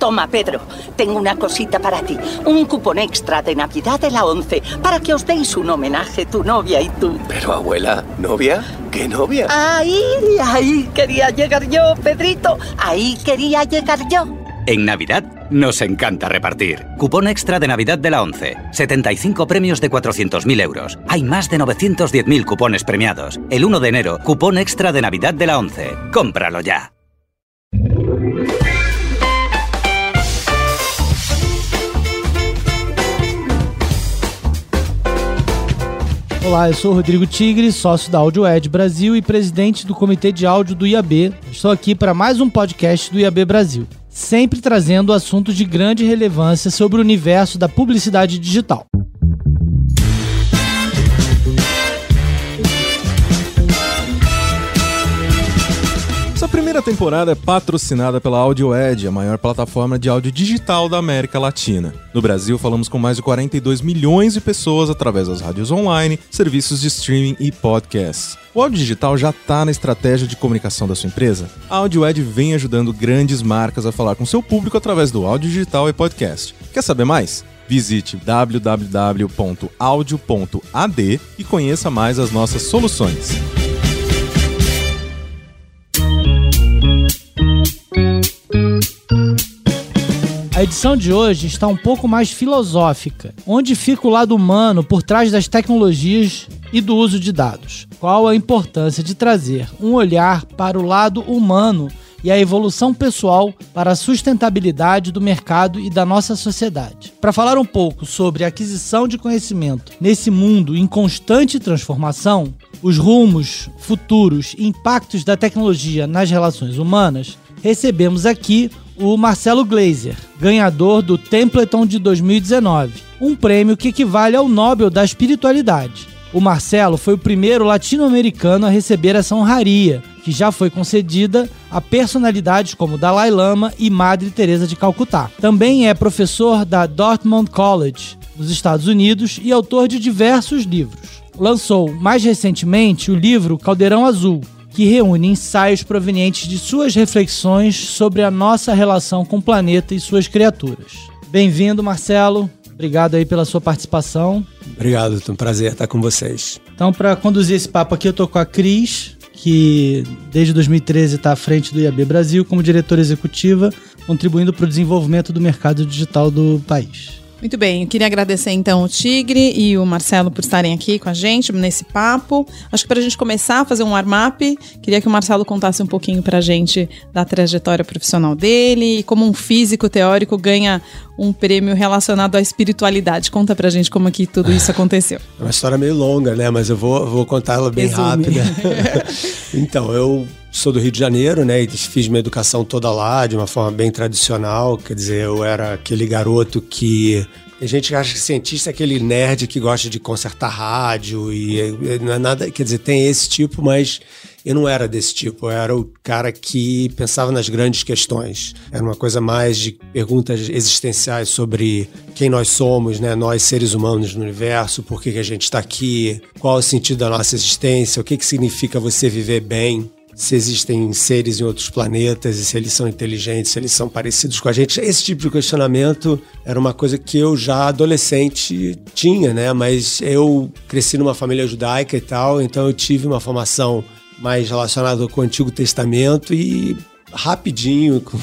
Toma, Pedro, tengo una cosita para ti. Un cupón extra de Navidad de la 11 para que os deis un homenaje tu novia y tú. Pero abuela, ¿novia? ¿Qué novia? Ahí, ahí quería llegar yo, Pedrito. Ahí quería llegar yo. En Navidad nos encanta repartir. Cupón extra de Navidad de la 11. 75 premios de 400.000 euros. Hay más de 910.000 cupones premiados. El 1 de enero, cupón extra de Navidad de la 11. Cómpralo ya. Olá, eu sou Rodrigo Tigre, sócio da Audio Ed Brasil e presidente do Comitê de Áudio do IAB. Estou aqui para mais um podcast do IAB Brasil, sempre trazendo assuntos de grande relevância sobre o universo da publicidade digital. Primeira temporada é patrocinada pela AudioEd, a maior plataforma de áudio digital da América Latina. No Brasil, falamos com mais de 42 milhões de pessoas através das rádios online, serviços de streaming e podcasts. O áudio digital já está na estratégia de comunicação da sua empresa? A AudioEd vem ajudando grandes marcas a falar com seu público através do áudio digital e podcast. Quer saber mais? Visite www.audio.ad e conheça mais as nossas soluções. A edição de hoje está um pouco mais filosófica, onde fica o lado humano por trás das tecnologias e do uso de dados. Qual a importância de trazer um olhar para o lado humano e a evolução pessoal para a sustentabilidade do mercado e da nossa sociedade. Para falar um pouco sobre a aquisição de conhecimento nesse mundo em constante transformação, os rumos, futuros e impactos da tecnologia nas relações humanas, recebemos aqui o Marcelo Glazer, ganhador do Templeton de 2019, um prêmio que equivale ao Nobel da Espiritualidade. O Marcelo foi o primeiro latino-americano a receber essa honraria, que já foi concedida a personalidades como Dalai Lama e Madre Teresa de Calcutá. Também é professor da Dartmouth College, nos Estados Unidos, e autor de diversos livros. Lançou mais recentemente o livro Caldeirão Azul, que reúne ensaios provenientes de suas reflexões sobre a nossa relação com o planeta e suas criaturas. Bem-vindo, Marcelo. Obrigado aí pela sua participação. Obrigado, é um prazer estar com vocês. Então, para conduzir esse papo aqui, eu tô com a Cris, que desde 2013 está à frente do IAB Brasil como diretora executiva, contribuindo para o desenvolvimento do mercado digital do país. Muito bem, eu queria agradecer então o Tigre e o Marcelo por estarem aqui com a gente nesse papo. Acho que para a gente começar a fazer um warm-up, queria que o Marcelo contasse um pouquinho para a gente da trajetória profissional dele e como um físico teórico ganha um prêmio relacionado à espiritualidade. Conta pra gente como é que tudo isso aconteceu. É uma história meio longa, né? Mas eu vou, vou contar ela bem Resume. rápida. então, eu sou do Rio de Janeiro, né? E fiz minha educação toda lá, de uma forma bem tradicional. Quer dizer, eu era aquele garoto que tem gente acha que cientista é aquele nerd que gosta de consertar rádio e não é nada. Quer dizer, tem esse tipo, mas eu não era desse tipo. Eu era o cara que pensava nas grandes questões. Era uma coisa mais de perguntas existenciais sobre quem nós somos, né? Nós, seres humanos no universo, por que, que a gente está aqui, qual o sentido da nossa existência, o que, que significa você viver bem se existem seres em outros planetas e se eles são inteligentes, se eles são parecidos com a gente. Esse tipo de questionamento era uma coisa que eu já adolescente tinha, né? Mas eu cresci numa família judaica e tal, então eu tive uma formação mais relacionada com o Antigo Testamento e rapidinho, com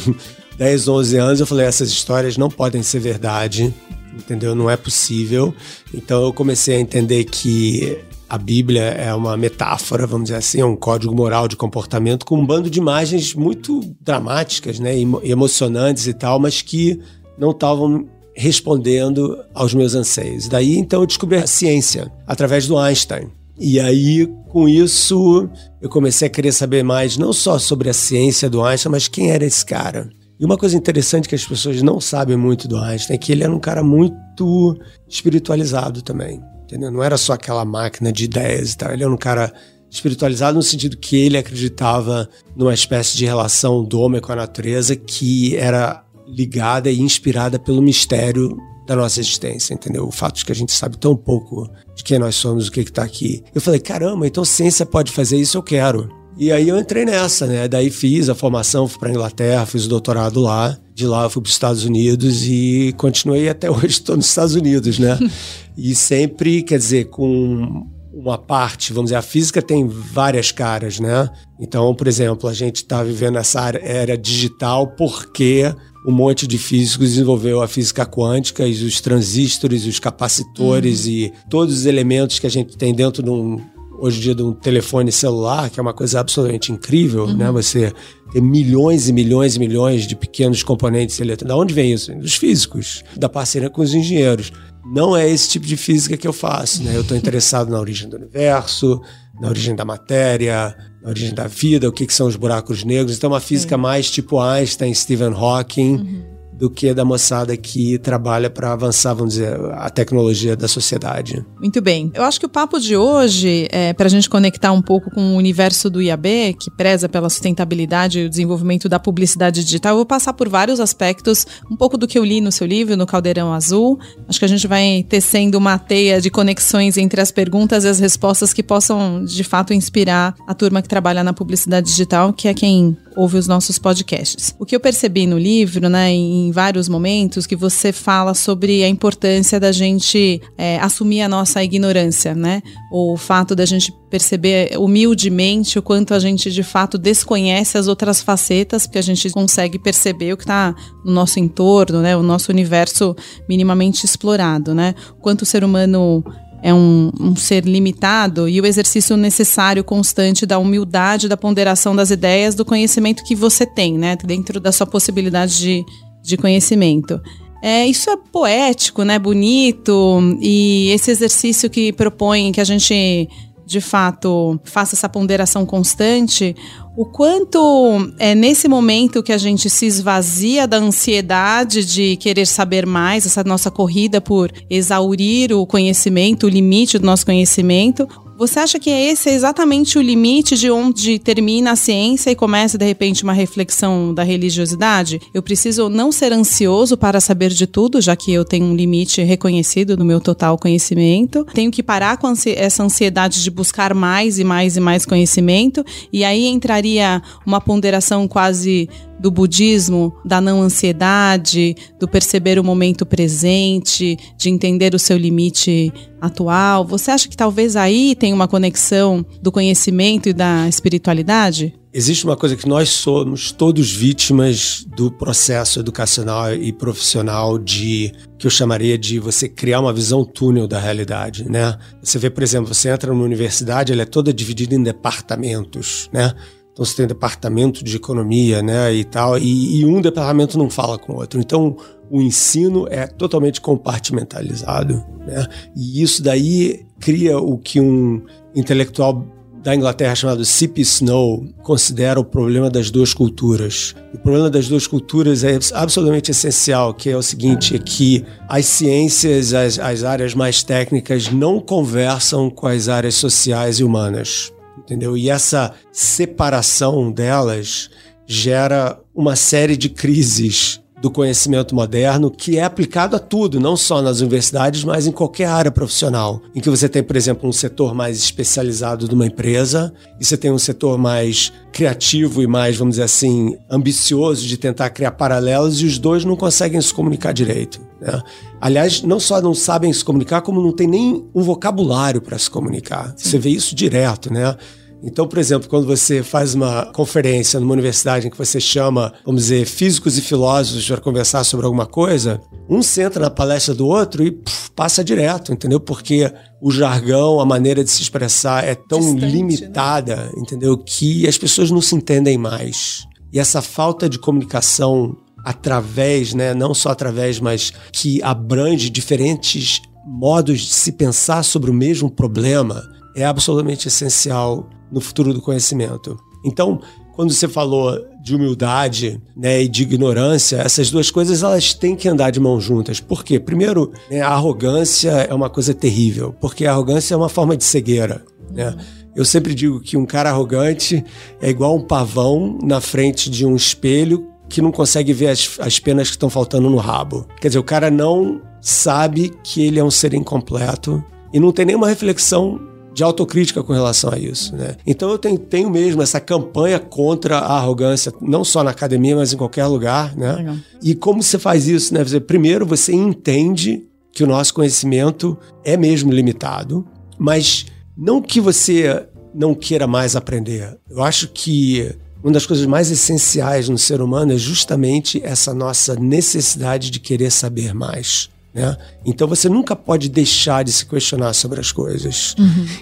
10, 11 anos, eu falei: essas histórias não podem ser verdade, entendeu? Não é possível. Então eu comecei a entender que a Bíblia é uma metáfora, vamos dizer assim, é um código moral de comportamento com um bando de imagens muito dramáticas, né, emo- emocionantes e tal, mas que não estavam respondendo aos meus anseios. Daí então eu descobri a ciência através do Einstein. E aí, com isso, eu comecei a querer saber mais, não só sobre a ciência do Einstein, mas quem era esse cara. E uma coisa interessante que as pessoas não sabem muito do Einstein é que ele era um cara muito espiritualizado também. Entendeu? Não era só aquela máquina de ideias e tal. Ele era um cara espiritualizado no sentido que ele acreditava numa espécie de relação do homem com a natureza que era ligada e inspirada pelo mistério da nossa existência, entendeu? O fato de que a gente sabe tão pouco de quem nós somos, o que está aqui. Eu falei, caramba, então ciência pode fazer isso, eu quero. E aí eu entrei nessa, né? Daí fiz a formação, fui para Inglaterra, fiz o doutorado lá. De lá eu fui para os Estados Unidos e continuei até hoje estou nos Estados Unidos, né? e sempre, quer dizer, com uma parte, vamos dizer, a física tem várias caras, né? Então, por exemplo, a gente está vivendo essa era digital porque um monte de físicos desenvolveu a física quântica e os transistores, os capacitores uhum. e todos os elementos que a gente tem dentro de um hoje em dia de um telefone celular, que é uma coisa absolutamente incrível, uhum. né? Você ter milhões e milhões e milhões de pequenos componentes eletrônicos. Da onde vem isso? Dos físicos, da parceria com os engenheiros. Não é esse tipo de física que eu faço, né? Eu estou interessado na origem do universo, na origem da matéria, na origem da vida, o que, que são os buracos negros. Então, uma física mais tipo Einstein, Stephen Hawking. Uhum do que da moçada que trabalha para avançar, vamos dizer, a tecnologia da sociedade. Muito bem. Eu acho que o papo de hoje, é, para a gente conectar um pouco com o universo do IAB, que preza pela sustentabilidade e o desenvolvimento da publicidade digital, eu vou passar por vários aspectos, um pouco do que eu li no seu livro, no Caldeirão Azul. Acho que a gente vai tecendo uma teia de conexões entre as perguntas e as respostas que possam, de fato, inspirar a turma que trabalha na publicidade digital, que é quem ouve os nossos podcasts. O que eu percebi no livro, né, em vários momentos, que você fala sobre a importância da gente é, assumir a nossa ignorância, né? O fato da gente perceber humildemente o quanto a gente de fato desconhece as outras facetas, porque a gente consegue perceber o que está no nosso entorno, né? O nosso universo minimamente explorado, né? Quanto o ser humano é um, um, ser limitado e o exercício necessário constante da humildade, da ponderação das ideias, do conhecimento que você tem, né? Dentro da sua possibilidade de, de conhecimento. É, isso é poético, né? Bonito. E esse exercício que propõe que a gente de fato faça essa ponderação constante, o quanto é nesse momento que a gente se esvazia da ansiedade de querer saber mais, essa nossa corrida por exaurir o conhecimento, o limite do nosso conhecimento, você acha que esse é exatamente o limite de onde termina a ciência e começa, de repente, uma reflexão da religiosidade? Eu preciso não ser ansioso para saber de tudo, já que eu tenho um limite reconhecido no meu total conhecimento. Tenho que parar com essa ansiedade de buscar mais e mais e mais conhecimento, e aí entraria uma ponderação quase do budismo, da não ansiedade, do perceber o momento presente, de entender o seu limite atual. Você acha que talvez aí tem uma conexão do conhecimento e da espiritualidade? Existe uma coisa que nós somos todos vítimas do processo educacional e profissional de que eu chamaria de você criar uma visão túnel da realidade, né? Você vê, por exemplo, você entra numa universidade, ela é toda dividida em departamentos, né? Então você tem departamento de economia, né, e tal, e, e, um departamento não fala com o outro. Então o ensino é totalmente compartimentalizado, né? E isso daí cria o que um intelectual da Inglaterra chamado C.P. Snow considera o problema das duas culturas. O problema das duas culturas é absolutamente essencial, que é o seguinte, é que as ciências, as, as áreas mais técnicas não conversam com as áreas sociais e humanas entendeu? E essa separação delas gera uma série de crises do conhecimento moderno que é aplicado a tudo, não só nas universidades, mas em qualquer área profissional. Em que você tem, por exemplo, um setor mais especializado de uma empresa e você tem um setor mais criativo e mais, vamos dizer assim, ambicioso de tentar criar paralelos e os dois não conseguem se comunicar direito. Né? Aliás, não só não sabem se comunicar, como não tem nem um vocabulário para se comunicar. Sim. Você vê isso direto, né? Então, por exemplo, quando você faz uma conferência numa universidade em que você chama, vamos dizer, físicos e filósofos para conversar sobre alguma coisa, um senta na palestra do outro e puf, passa direto, entendeu? Porque o jargão, a maneira de se expressar é tão Distante, né? limitada, né? entendeu? Que as pessoas não se entendem mais. E essa falta de comunicação através, né, não só através, mas que abrange diferentes modos de se pensar sobre o mesmo problema, é absolutamente essencial no futuro do conhecimento. Então, quando você falou de humildade né, e de ignorância, essas duas coisas elas têm que andar de mãos juntas. Por quê? Primeiro, né, a arrogância é uma coisa terrível, porque a arrogância é uma forma de cegueira. Né? Eu sempre digo que um cara arrogante é igual um pavão na frente de um espelho que não consegue ver as, as penas que estão faltando no rabo. Quer dizer, o cara não sabe que ele é um ser incompleto e não tem nenhuma reflexão de autocrítica com relação a isso, né? Então eu tenho, tenho mesmo essa campanha contra a arrogância, não só na academia, mas em qualquer lugar, né? Legal. E como você faz isso, né? Primeiro você entende que o nosso conhecimento é mesmo limitado, mas não que você não queira mais aprender. Eu acho que uma das coisas mais essenciais no ser humano é justamente essa nossa necessidade de querer saber mais. Né? Então você nunca pode deixar de se questionar sobre as coisas.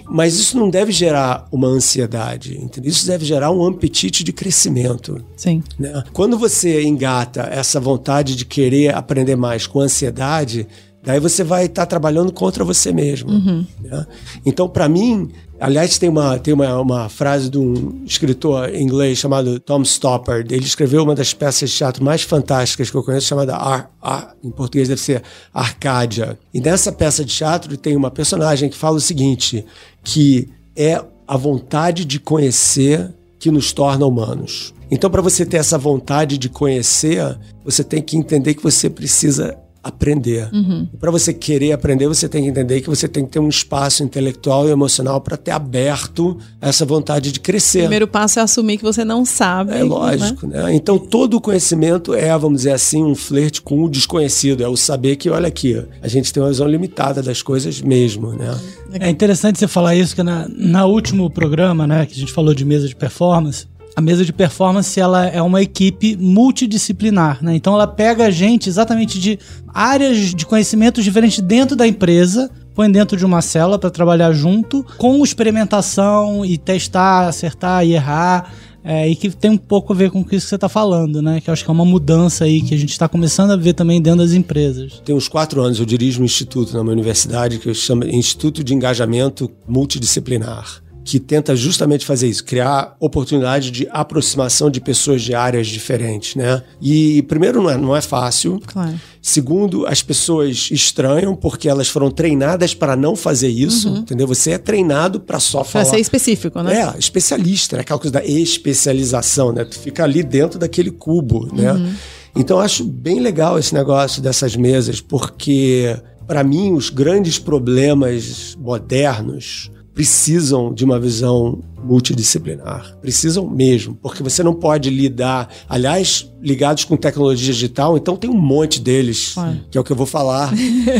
Mas isso não deve gerar uma ansiedade. Entendeu? Isso deve gerar um apetite de crescimento. Sim. né? Quando você engata essa vontade de querer aprender mais com ansiedade, daí você vai estar trabalhando contra você mesmo. né? Então, para mim, aliás, tem uma, tem uma, uma frase de um escritor inglês chamado Tom Stoppard. Ele escreveu uma das peças de teatro mais fantásticas que eu conheço, chamada Ar, Ar- em português deve ser Arcádia. E nessa peça de teatro tem uma personagem que fala o seguinte, que é a vontade de conhecer que nos torna humanos. Então, para você ter essa vontade de conhecer, você tem que entender que você precisa aprender. Para você querer aprender, você tem que entender que você tem que ter um espaço intelectual e emocional para ter aberto essa vontade de O crescer. primeiro passo é assumir que você não sabe. É né? lógico, né? Então todo o conhecimento é, vamos dizer assim, um flerte com o desconhecido. É o saber que, olha aqui, a gente tem uma visão limitada das coisas mesmo, né? É interessante você falar isso, que na, na último programa, né, que a gente falou de mesa de performance, a mesa de performance ela é uma equipe multidisciplinar, né? Então ela pega gente exatamente de áreas de conhecimentos diferentes dentro da empresa, põe dentro de uma cela para trabalhar junto, com experimentação e testar, acertar e errar. é, e que tem um pouco a ver com isso que você está falando, né? Que eu acho que é uma mudança aí que a gente está começando a ver também dentro das empresas. Tem uns quatro anos eu dirijo um instituto na minha universidade que eu chamo Instituto de Engajamento Multidisciplinar, que tenta justamente fazer isso, criar oportunidade de aproximação de pessoas de áreas diferentes, né? E primeiro não é, não é fácil. Claro. Segundo, as pessoas estranham porque elas foram treinadas para não fazer isso, entendeu? Você é treinado para só Pra falar. ser específico, né? É, especialista, né? Aquela coisa da especialização, né? Tu fica ali dentro daquele cubo, né? Então eu acho bem legal esse negócio dessas mesas, porque para mim os grandes problemas modernos precisam de uma visão multidisciplinar. Precisam mesmo, porque você não pode lidar, aliás, ligados com tecnologia digital, então tem um monte deles, Claro. que é o que eu vou falar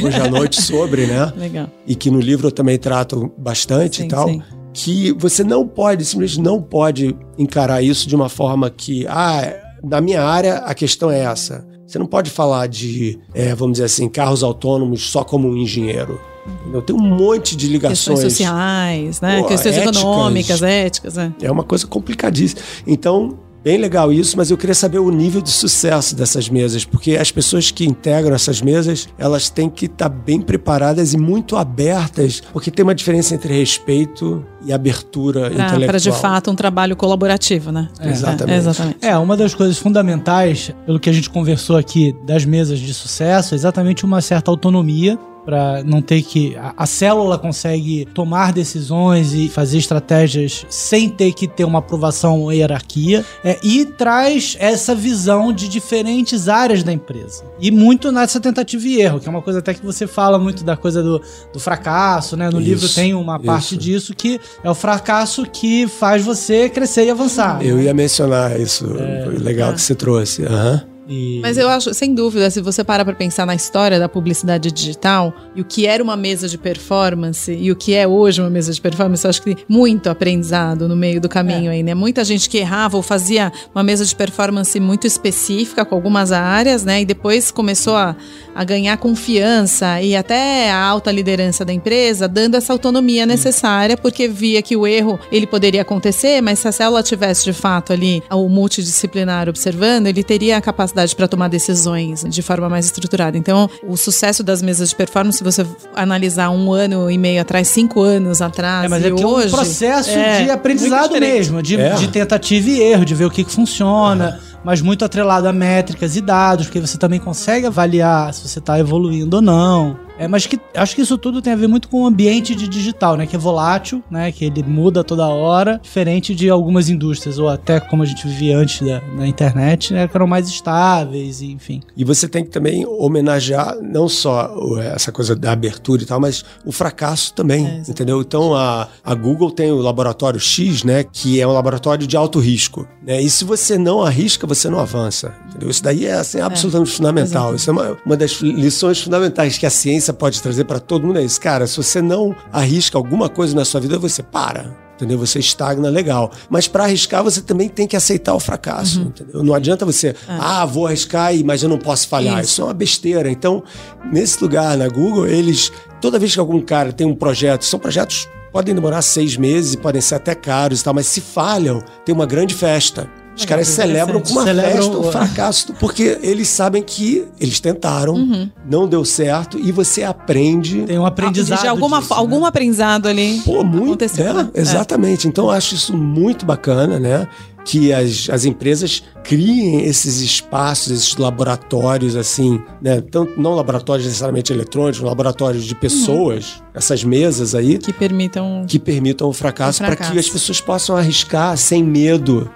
hoje à noite sobre, né? Legal. e que no livro eu também trato bastante Sim, e tal, sim. que você não pode, simplesmente não pode encarar isso de uma forma que, ah, na minha área a questão é essa. Você não pode falar de, é, vamos dizer assim, carros autônomos só como um engenheiro. Entendeu? Tem um monte de ligações. Questões sociais, né? Pô, Questões éticas. econômicas, éticas, né? É uma coisa complicadíssima. Então, bem legal isso, mas eu queria saber o nível de sucesso dessas mesas, porque as pessoas que integram essas mesas, elas têm que estar bem preparadas e muito abertas, porque tem uma diferença entre respeito e abertura intelectual. Para de fato um trabalho colaborativo, né? Exatamente. É, exatamente. É, uma das coisas fundamentais, pelo que a gente conversou aqui das mesas de sucesso, é exatamente uma certa autonomia para não ter que a, a célula consegue tomar decisões e fazer estratégias sem ter que ter uma aprovação ou hierarquia é, e traz essa visão de diferentes áreas da empresa e muito nessa tentativa e erro que é uma coisa até que você fala muito da coisa do, do fracasso né no Isso, livro tem uma parte isso. disso que é o fracasso que faz você crescer e avançar Eu né? ia mencionar isso. Foi legal É. que você trouxe. Aham. E- Mas eu acho, sem dúvida, se você para pra pensar na história da publicidade digital e o que era uma mesa de performance e o que é hoje uma mesa de performance, eu acho que tem muito aprendizado no meio do caminho aí, né? Muita gente que errava ou fazia uma mesa de performance muito específica com algumas áreas, né? E depois começou a, a ganhar confiança e até a alta liderança da empresa, dando essa autonomia necessária, porque via que o erro ele poderia acontecer, mas se a célula tivesse de fato ali o multidisciplinar observando, ele teria a capacidade para tomar decisões de forma mais estruturada. Então, o sucesso das mesas de performance, se você analisar um ano e meio atrás, cinco anos atrás, É, mas e é que é hoje, um processo é, de aprendizado mesmo, de, É. de tentativa e erro, de ver o que, que funciona, mas muito atrelado a métricas e dados, porque você também consegue avaliar se você está evoluindo ou não. É, mas que acho que isso tudo tem a ver muito com o ambiente de digital, né? Que é volátil, né? Que ele muda toda hora, diferente de algumas indústrias, ou até como a gente vivia antes da, da internet, né? Que eram mais estáveis, enfim. E você tem que também homenagear não só essa coisa da abertura e tal, mas o fracasso também, É, entendeu? Então a, a Google tem o laboratório X, né, que é um laboratório de alto risco, né? E se você não arrisca, você não avança, entendeu? Isso daí é assim, absolutamente fundamental. Isso é uma, uma das lições fundamentais que a ciência pode trazer para todo mundo é isso, cara. Se você não arrisca alguma coisa na sua vida, você para. Entendeu? Você estagna legal. Mas para arriscar, você também tem que aceitar o fracasso. Entendeu? Não adianta você, ah, vou arriscar, mas eu não posso falhar. Isso. Isso é uma besteira. Então, nesse lugar, na Google, eles, toda vez que algum cara tem um projeto, são projetos podem demorar seis meses e podem ser até caros e tal, mas se falham, tem uma grande festa. Os caras celebram com uma Celebram festa o- fracasso, porque eles sabem que eles tentaram, não deu certo, e você aprende Tem um aprendizado. de alguma, disso, né? algum aprendizado ali. Pô, muito, aconteceu, né? né? Exatamente. Então, eu acho isso muito bacana, né? Que as, as empresas criem esses espaços, esses laboratórios, assim, né? Tanto, não laboratórios necessariamente eletrônicos, laboratórios de pessoas, essas mesas aí, Que permitam. que permitam o fracasso para que as pessoas possam arriscar sem medo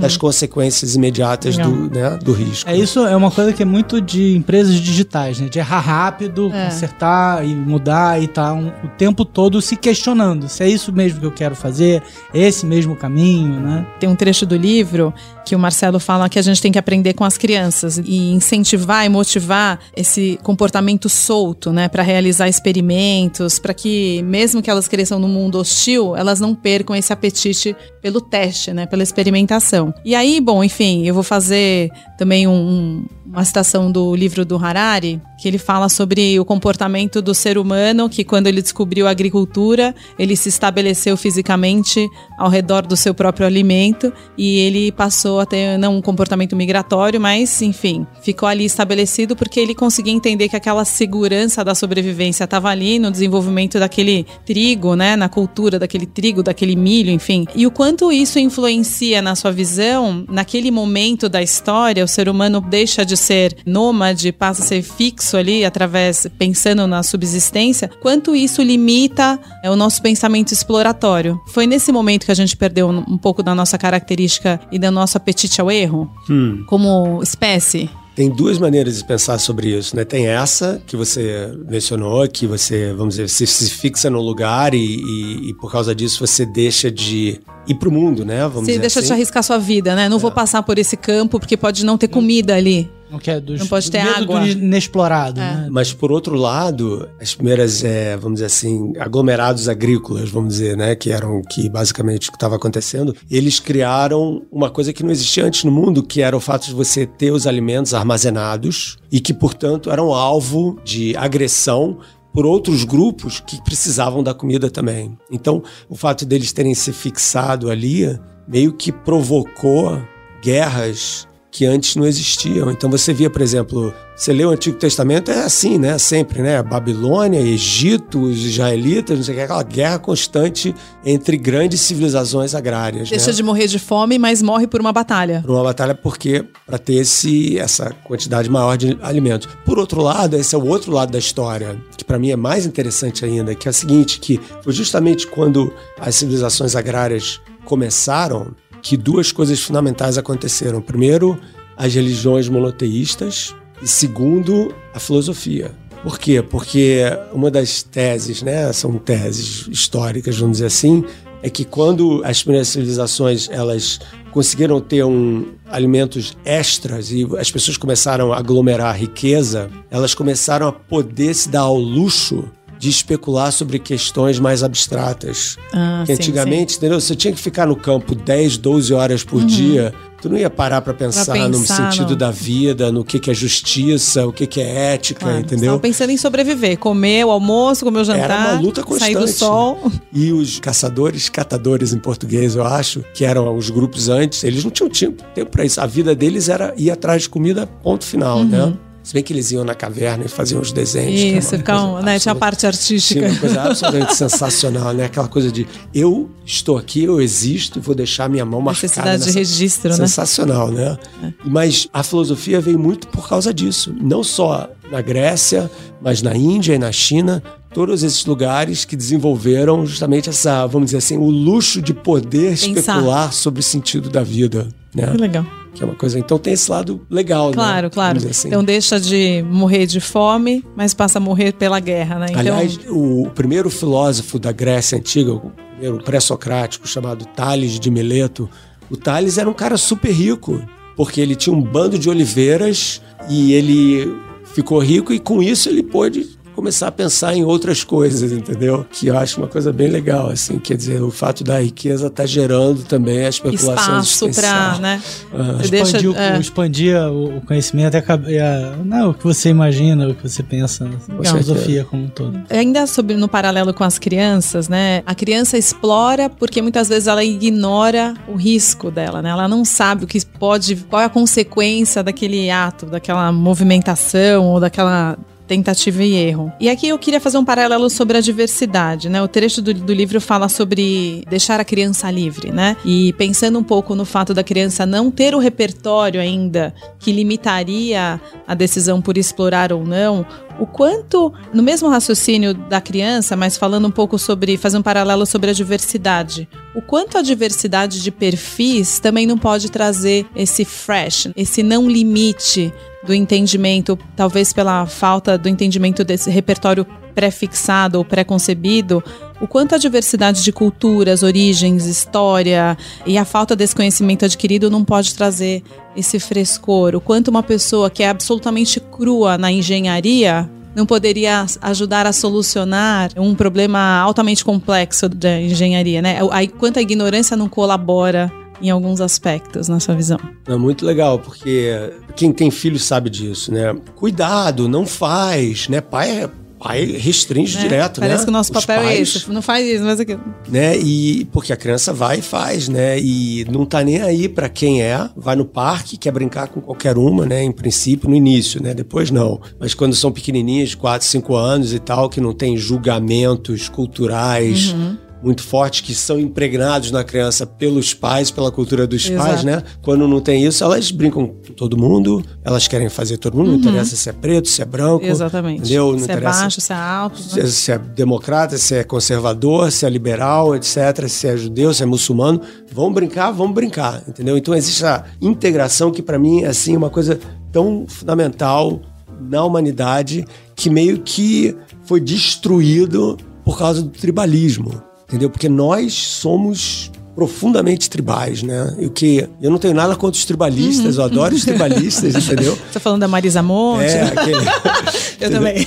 das consequências imediatas do, né, do risco. É isso, é uma coisa que é muito de empresas digitais, né? De errar rápido, É. consertar e mudar e tá um- o tempo todo se questionando se é isso mesmo que eu quero fazer, é esse mesmo caminho, né? Tem um trecho do livro que o Marcelo fala que a gente tem que aprender com as crianças e incentivar e motivar esse comportamento solto, né, para realizar experimentos, para que mesmo que elas cresçam no mundo hostil, elas não percam esse apetite pelo teste, né, pela experimentação. E aí, bom, enfim, eu vou fazer também um- uma citação do livro do Harari, que ele fala sobre o comportamento do ser humano, que quando ele descobriu a agricultura, ele se estabeleceu fisicamente ao redor do seu próprio alimento e ele passou a ter não um comportamento migratório, mas enfim, ficou ali estabelecido porque ele conseguia entender que aquela segurança da sobrevivência estava ali no desenvolvimento daquele trigo, né, na cultura daquele trigo, daquele milho, enfim. E o quanto isso influencia na sua visão, naquele momento da história, o ser humano deixa de ser nômade, passa a ser fixo ali através pensando na subsistência, quanto isso limita é, o nosso pensamento exploratório. Foi nesse momento que a gente perdeu um um pouco da nossa característica e do nosso apetite ao erro, Hum. como espécie. Tem duas maneiras de pensar sobre isso, né? Tem essa que você mencionou, que você, vamos dizer, se, se fixa no lugar e, e- e por causa disso você deixa de ir pro mundo, né? Vamos Você deixa de assim. arriscar sua vida, né? Não vou passar por esse campo porque pode não ter comida ali. Não, quer dos, Não pode ter medo água. do inexplorado, né? Mas por outro lado, as primeiras, é, vamos dizer assim, aglomerados agrícolas, vamos dizer, né, que eram que basicamente o que estava acontecendo, eles criaram uma coisa que não existia antes no mundo, que era o fato de você ter os alimentos armazenados e que, portanto, eram alvo de agressão por outros grupos que precisavam da comida também. Então, o fato deles terem se fixado ali meio que provocou guerras que antes não existiam. Então você via, por exemplo, você lê o Antigo Testamento, é assim, né? Sempre, né? Babilônia, Egito, os israelitas, não sei o que, aquela guerra constante entre grandes civilizações agrárias. Deixa né? de morrer de fome, mas morre por uma batalha. Por uma batalha porque para ter esse, essa quantidade maior de alimentos. Por outro lado, esse é o outro lado da história, que para mim é mais interessante ainda, que é o seguinte, que foi justamente quando as civilizações agrárias começaram que duas coisas fundamentais aconteceram. Primeiro, as religiões monoteístas e segundo, a filosofia. Por quê? Porque uma das teses, né, são teses históricas, vamos dizer assim, é que quando as primeiras civilizações elas conseguiram ter um alimentos extras e as pessoas começaram a aglomerar riqueza, elas começaram a poder se dar ao luxo de especular sobre questões mais abstratas. Ah, que sim, antigamente, entendeu? Você tinha que ficar no campo 10, 12 horas por dia. Tu não ia parar para pensar, Pra no pensar, sentido não. da vida, no que, que é justiça, o que, que é ética, Claro, entendeu? Estava pensando em sobreviver, comer o almoço, comer o jantar, Era uma luta constante. sair do sol. E os caçadores, catadores em português, eu acho, que eram os grupos antes, eles não tinham tempo tempo para isso. A vida deles era ir atrás de comida, ponto final, Uhum. né? Se bem que eles iam na caverna e faziam os desenhos. Isso, coisa né, tinha a parte artística. Sim, uma coisa absolutamente sensacional, né? Aquela coisa de eu estou aqui, eu existo, vou deixar minha mão marcada. Necessidade de registro, né? Sensacional, né? Mas a filosofia veio muito por causa disso. Não só na Grécia, mas na Índia e na China. Todos esses lugares que desenvolveram justamente essa, vamos dizer assim, o luxo de poder Pensar. especular sobre o sentido da vida. Né? Que legal. Que é uma coisa. Então tem esse lado legal, né? Claro, claro. Assim. Então deixa de morrer de fome, mas passa a morrer pela guerra, né? Então, Aliás, o primeiro filósofo da Grécia Antiga, o primeiro pré-socrático, chamado Tales de Mileto, o Tales era um cara super rico, porque ele tinha um bando de oliveiras e ele ficou rico e com isso ele pôde começar a pensar em outras coisas, entendeu? Que eu acho uma coisa bem legal, assim, quer dizer, o fato da riqueza tá gerando também a especulação espaço para, né? Ah. Você deixa, Expandir, o- é, expandir o conhecimento e a, e não, o que você imagina, o que você pensa, né? a filosofia como um todo. Ainda sobre no paralelo com as crianças, né? A criança explora porque muitas vezes ela ignora o risco dela, né? Ela não sabe o que pode, qual é a consequência daquele ato, daquela movimentação ou daquela tentativa e erro. E aqui eu queria fazer um paralelo sobre a diversidade, né? O trecho do, do livro fala sobre deixar a criança livre, né? E pensando um pouco no fato da criança não ter o repertório ainda que limitaria a decisão por explorar ou não, o quanto, no mesmo raciocínio da criança, mas falando um pouco sobre, fazer um paralelo sobre a diversidade, o quanto a diversidade de perfis também não pode trazer esse fresh, esse não limite do entendimento, talvez pela falta do entendimento desse repertório pré-fixado ou pré-concebido, o quanto a diversidade de culturas, origens, história e a falta desse conhecimento adquirido não pode trazer esse frescor, o quanto uma pessoa que é absolutamente crua na engenharia não poderia ajudar a solucionar um problema altamente complexo da engenharia, né? Aí quanto a ignorância não colabora em alguns aspectos, na sua visão. É muito legal, porque quem tem filho sabe disso, né? Cuidado, não faz, né? Pai é pai restringe né? direto, Parece né? que o nosso Os papel é pais, esse. Não faz isso, mas aquilo. Né? E porque a criança vai e faz, né? E não tá nem aí pra quem é, vai no parque, quer brincar com qualquer uma, né? Em princípio, no início, né? Depois não. Mas quando são pequenininhas, de 4, 5 anos e tal, que não tem julgamentos culturais, muito fortes que são impregnados na criança pelos pais, pela cultura dos Exato. pais, né? Quando não tem isso, elas brincam com todo mundo, elas querem fazer todo mundo, não interessa se é preto, se é branco. Exatamente. Entendeu? Não se é interessa baixo, se é alto. se, se é democrata, se é conservador, se é liberal, etc., se é judeu, se é muçulmano, vamos brincar, vamos brincar, entendeu? Então existe a integração que para mim é assim uma coisa tão fundamental na humanidade que meio que foi destruído por causa do tribalismo, entendeu? Porque nós somos profundamente tribais, né? E o que eu não tenho nada contra os tribalistas, eu adoro os tribalistas, entendeu? Você tá falando da Marisa Monte? É, aquele Eu também.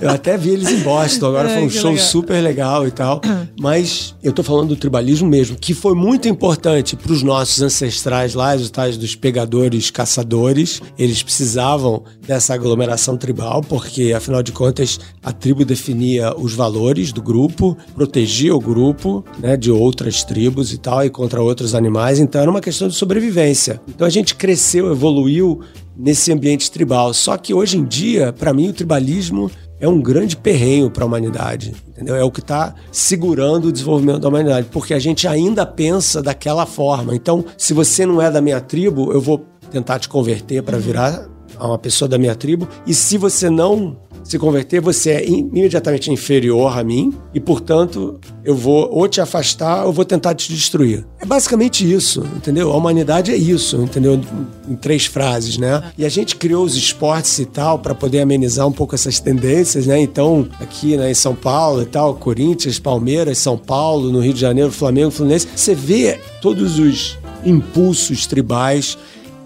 eu até vi eles em Boston, agora Ai, foi um show legal. super legal e tal. Mas eu tô falando do tribalismo mesmo, que foi muito importante para os nossos ancestrais lá, os tais dos pegadores, caçadores. Eles precisavam dessa aglomeração tribal, porque afinal de contas a tribo definia os valores do grupo, protegia o grupo né, de outras tribos e tal, e contra outros animais. Então era uma questão de sobrevivência. Então a gente cresceu, evoluiu nesse ambiente tribal. Só que hoje em dia, para mim, o tribalismo é um grande perrenho para a humanidade, entendeu? É o que está segurando o desenvolvimento da humanidade, porque a gente ainda pensa daquela forma. Então, se você não é da minha tribo, eu vou tentar te converter para virar uma pessoa da minha tribo. E se você não se converter, você é im- imediatamente inferior a mim e, portanto, eu vou ou te afastar ou vou tentar te destruir. É basicamente isso, entendeu? A humanidade é isso, entendeu? Em três frases, né? E a gente criou os esportes e tal para poder amenizar um pouco essas tendências, né? Então, aqui né, em São Paulo e tal, Corinthians, Palmeiras, São Paulo, no Rio de Janeiro, Flamengo, Fluminense, você vê todos os impulsos tribais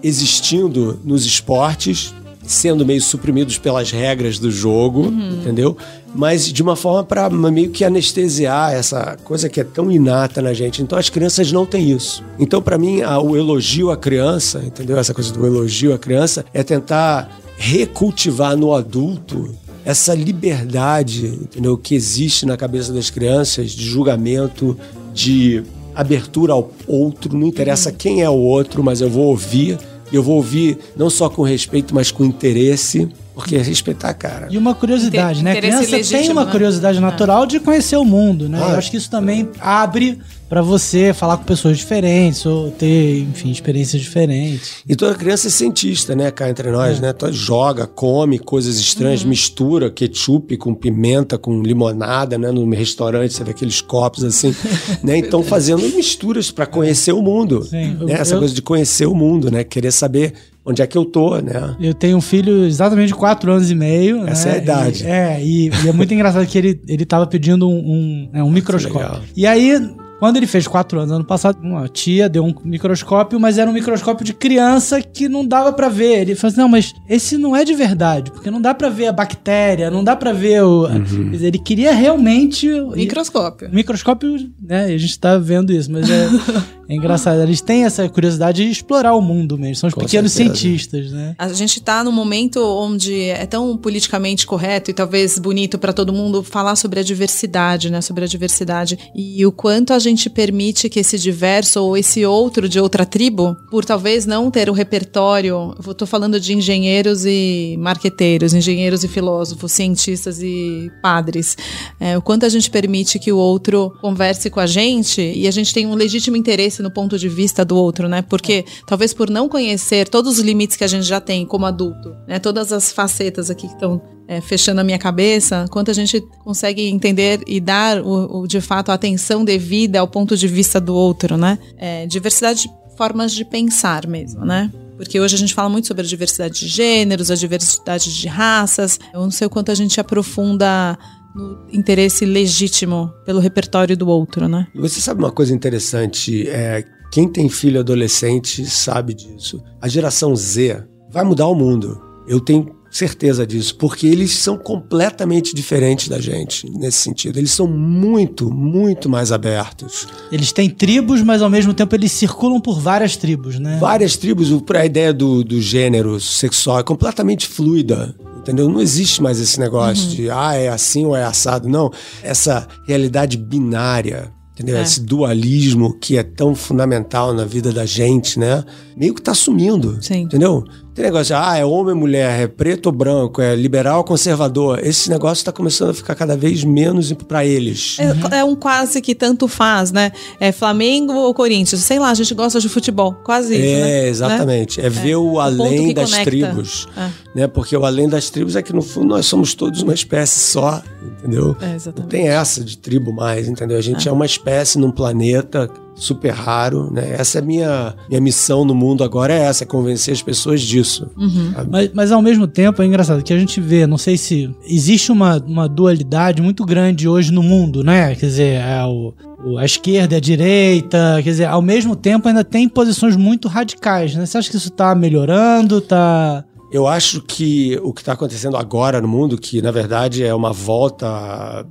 existindo nos esportes, sendo meio suprimidos pelas regras do jogo, entendeu? Mas de uma forma para meio que anestesiar essa coisa que é tão inata na gente. Então as crianças não têm isso. Então para mim a- o elogio à criança, entendeu? Essa coisa do elogio à criança é tentar recultivar no adulto essa liberdade, entendeu? Que existe na cabeça das crianças de julgamento, de abertura ao outro, não interessa quem é o outro, mas eu vou ouvir eu vou ouvir não só com respeito, mas com interesse, porque é respeitar, cara. E uma curiosidade, né? A criança tem uma né? curiosidade natural de conhecer o mundo, né? Ah. Eu acho que isso também abre pra você falar com pessoas diferentes ou ter, enfim, experiências diferentes. E toda criança é cientista, né, cá entre nós, né? Toda joga, come coisas estranhas, mistura ketchup com pimenta, com limonada, né? No restaurante, você vê aqueles copos assim, né? Então fazendo misturas pra conhecer o mundo. Sim. né? Essa Eu- coisa de conhecer o mundo, né? Querer saber onde é que eu tô, né? Eu tenho um filho exatamente de 4 anos e meio. Essa né? é a idade. E, é, e, e é muito engraçado que ele, ele tava pedindo um, um, né, um microscópio. legal. E aí, quando ele fez 4 anos, ano passado, uma tia deu um microscópio, mas era um microscópio de criança que não dava pra ver. Ele falou assim: não, mas esse não é de verdade, porque não dá pra ver a bactéria, não dá pra ver o. Quer dizer, ele queria realmente. Microscópio. Microscópio, né? A gente tá vendo isso, mas é, é engraçado. Eles têm essa curiosidade de explorar o mundo mesmo. São os Com pequenos certeza. cientistas, né? A gente tá num momento onde é tão politicamente correto e talvez bonito para todo mundo falar sobre a diversidade, né? Sobre a diversidade e o quanto a gente permite que esse diverso ou esse outro de outra tribo, por talvez não ter o repertório, tô falando de engenheiros e marqueteiros, engenheiros e filósofos, cientistas e padres, é, o quanto a gente permite que o outro converse com a gente e a gente tem um legítimo interesse no ponto de vista do outro, né? Porque talvez por não conhecer todos os limites que a gente já tem como adulto, né? Todas as facetas aqui que estão é, fechando a minha cabeça, quanto a gente consegue entender e dar o, o, de fato a atenção devida ao ponto de vista do outro, né? É, diversidade de formas de pensar mesmo, né? Porque hoje a gente fala muito sobre a diversidade de gêneros, a diversidade de raças. Eu não sei o quanto a gente aprofunda no interesse legítimo pelo repertório do outro, né? Você sabe uma coisa interessante? É, quem tem filho adolescente sabe disso. A geração Z vai mudar o mundo. Eu tenho certeza disso, porque eles são completamente diferentes da gente nesse sentido. Eles são muito, muito mais abertos. Eles têm tribos, mas ao mesmo tempo eles circulam por várias tribos, né? Várias tribos, a ideia do, do gênero sexual é completamente fluida. Entendeu? Não existe mais esse negócio de ah, é assim ou é assado. Não. Essa realidade binária, entendeu? É. Esse dualismo que é tão fundamental na vida da gente, né? Meio que tá sumindo. Sim. Entendeu? Tem negócio de, ah, é homem mulher, é preto ou branco, é liberal ou conservador. Esse negócio tá começando a ficar cada vez menos pra eles. É, é um quase que tanto faz, né? É Flamengo ou Corinthians? Sei lá, a gente gosta de futebol. Quase isso, É, né? exatamente. É, ver o além das conecta. tribos. É. Né? Porque o além das tribos é que, no fundo, nós somos todos uma espécie só, entendeu? É, Não tem essa de tribo mais, entendeu? A gente é, uma espécie num planeta super raro, né? Essa é a minha, minha missão no mundo agora, é essa, é convencer as pessoas disso. Uhum. Mas, mas ao mesmo tempo é engraçado que a gente vê, não sei se existe uma, uma dualidade muito grande hoje no mundo, né? Quer dizer, é o, o- a esquerda e a direita, quer dizer, ao mesmo tempo ainda tem posições muito radicais, né? Você acha que isso tá melhorando, tá... Eu acho que o que está acontecendo agora no mundo, que na verdade é uma volta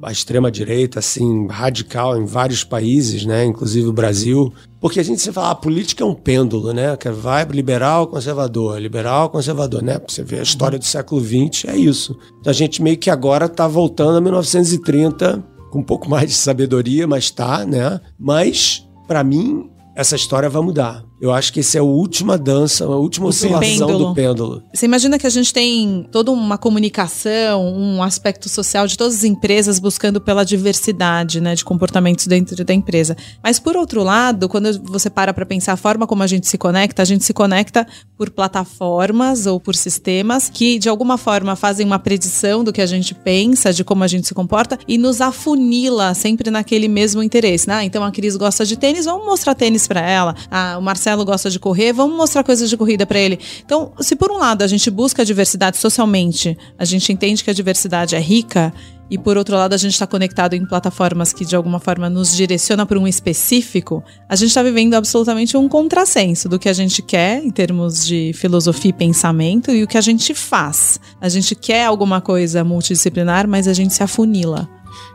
à- extrema-direita, assim, radical em vários países, né? Inclusive o Brasil. Porque a gente sempre fala, a política é um pêndulo, né? Que vai liberal, conservador, liberal, conservador, né? Você vê a história do século XX, é isso. Então a gente meio que agora está voltando a 1930, com um pouco mais de sabedoria, mas tá, né? Mas, para mim, essa história vai mudar. Eu acho que essa é a última dança, a última oscilação pêndulo. do pêndulo. Você imagina que a gente tem toda uma comunicação, um aspecto social de todas as empresas buscando pela diversidade, né, de comportamentos dentro da empresa. Mas por outro lado, quando você para para pensar a forma como a gente se conecta, a gente se conecta por plataformas ou por sistemas que de alguma forma fazem uma predição do que a gente pensa, de como a gente se comporta e nos afunila sempre naquele mesmo interesse. né? Ah, então a Cris gosta de tênis, vamos mostrar tênis para ela. Ah, o Marcelo gosta de correr, vamos mostrar coisas de corrida para ele. Então, se por um lado a gente busca a diversidade socialmente, a gente entende que a diversidade é rica, e por outro lado a gente está conectado em plataformas que de alguma forma nos direciona para um específico, a gente está vivendo absolutamente um contrassenso do que a gente quer em termos de filosofia e pensamento e o que a gente faz. A gente quer alguma coisa multidisciplinar, mas a gente se afunila.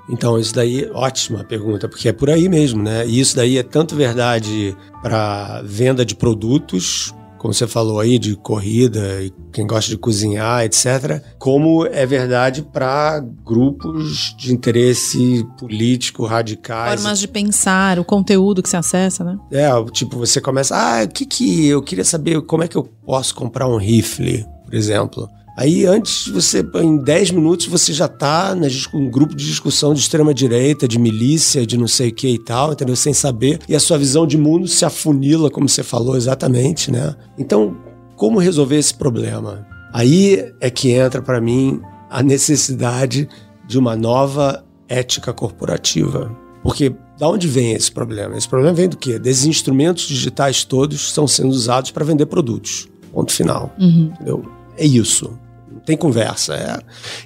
Então, isso daí, ótima pergunta, porque é por aí mesmo, né? E isso daí é tanto verdade para venda de produtos, como você falou aí, de corrida, e quem gosta de cozinhar, etc., como é verdade para grupos de interesse político radicais. Formas de pensar, o conteúdo que se acessa, né? É, tipo, você começa, ah, o que que eu queria saber como é que eu posso comprar um rifle, por exemplo. Aí antes você, em 10 minutos, você já tá com um grupo de discussão de extrema direita, de milícia, de não sei o que e tal, entendeu? Sem saber. E a sua visão de mundo se afunila, como você falou exatamente, né? Então, como resolver esse problema? Aí é que entra para mim a necessidade de uma nova ética corporativa. Porque da onde vem esse problema? Esse problema vem do quê? Desses instrumentos digitais todos estão sendo usados para vender produtos. Ponto final. Uhum. Entendeu? É isso. Tem conversa. É.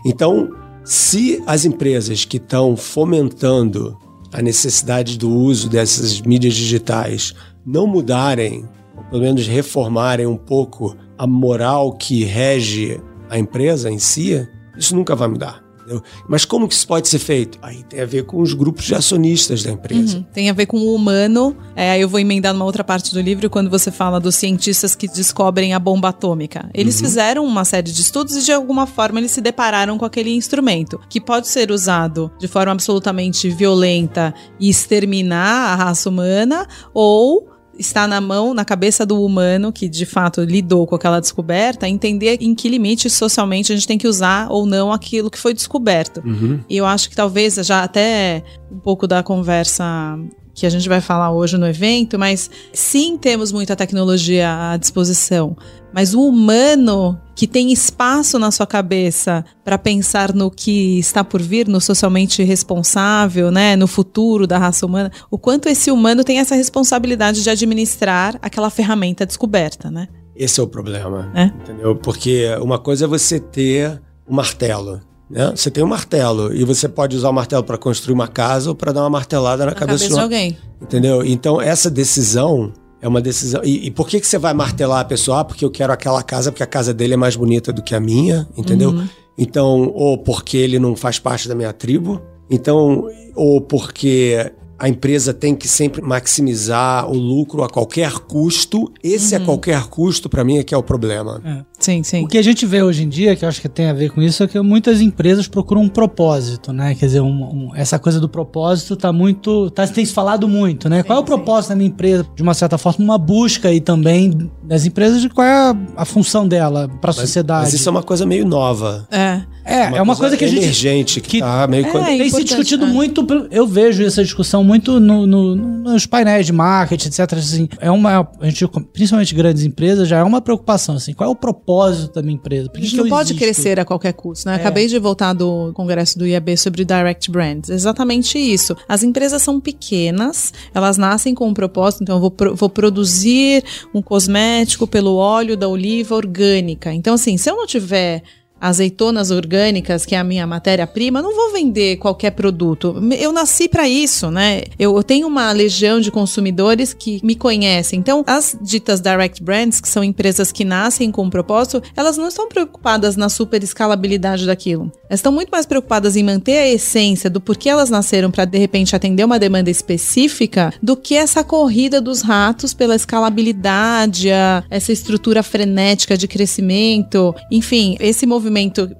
Então, se as empresas que estão fomentando a necessidade do uso dessas mídias digitais não mudarem, ou pelo menos reformarem um pouco a moral que rege a empresa em si, isso nunca vai mudar. Entendeu? Mas como que isso pode ser feito? Aí tem a ver com os grupos de acionistas da empresa. Uhum. Tem a ver com o humano. É, aí eu vou emendar numa outra parte do livro quando você fala dos cientistas que descobrem a bomba atômica. Eles uhum. fizeram uma série de estudos e de alguma forma eles se depararam com aquele instrumento que pode ser usado de forma absolutamente violenta e exterminar a raça humana ou está na mão, na cabeça do humano que de fato lidou com aquela descoberta, entender em que limite socialmente a gente tem que usar ou não aquilo que foi descoberto. Uhum. E eu acho que talvez já até um pouco da conversa que a gente vai falar hoje no evento, mas sim temos muita tecnologia à disposição. Mas o humano que tem espaço na sua cabeça para pensar no que está por vir, no socialmente responsável, né, no futuro da raça humana, o quanto esse humano tem essa responsabilidade de administrar aquela ferramenta descoberta, né? Esse é o problema, É. entendeu? Porque uma coisa é você ter um martelo, né? Você tem um martelo e você pode usar o martelo para construir uma casa ou para dar uma martelada na, Na cabeça, cabeça de alguém. Entendeu? Então, essa decisão é uma decisão. E, e por que, que você vai martelar a pessoa? Ah, porque eu quero aquela casa, porque a casa dele é mais bonita do que a minha, entendeu? Então, ou porque ele não faz parte da minha tribo. Então, ou porque a empresa tem que sempre maximizar o lucro a qualquer custo. Esse a qualquer custo, para mim, é que é o problema. Sim, sim. O que a gente vê hoje em dia, que eu acho que tem a ver com isso, é que muitas empresas procuram um propósito, né? Quer dizer, um- um- essa coisa do propósito tá muito. Tá, tem se falado muito, né? qual é o propósito da minha empresa? De uma certa forma, uma busca aí também das empresas de qual é a, a função dela para a sociedade. Mas isso é uma coisa meio nova. É. É, é uma coisa, que a gente. emergente que, que- tá meio É, co- Tem se importante, discutido é. muito, eu vejo essa discussão muito no- no- nos painéis de marketing, etc. Assim, é uma, a gente, principalmente grandes empresas, já é uma preocupação, assim, qual é o propósito da minha empresa? Por A que gente que não eu pode existo? crescer a qualquer custo, né? É. Acabei de voltar do congresso do IAB sobre Direct Brands. Exatamente isso. As empresas são pequenas, elas nascem com um propósito, então eu vou, pro- vou produzir um cosmético pelo óleo da oliva orgânica. Então, assim, se eu não tiver azeitonas orgânicas, que é a minha matéria-prima, não vou vender qualquer produto. Eu nasci para isso, né? Eu, eu tenho uma legião de consumidores que me conhecem. Então, as ditas direct brands, que são empresas que nascem com um propósito, elas não estão preocupadas na super escalabilidade daquilo. Elas estão muito mais preocupadas em manter a essência do porquê elas nasceram para de repente atender uma demanda específica do que essa corrida dos ratos pela escalabilidade, essa estrutura frenética de crescimento, enfim, esse movimento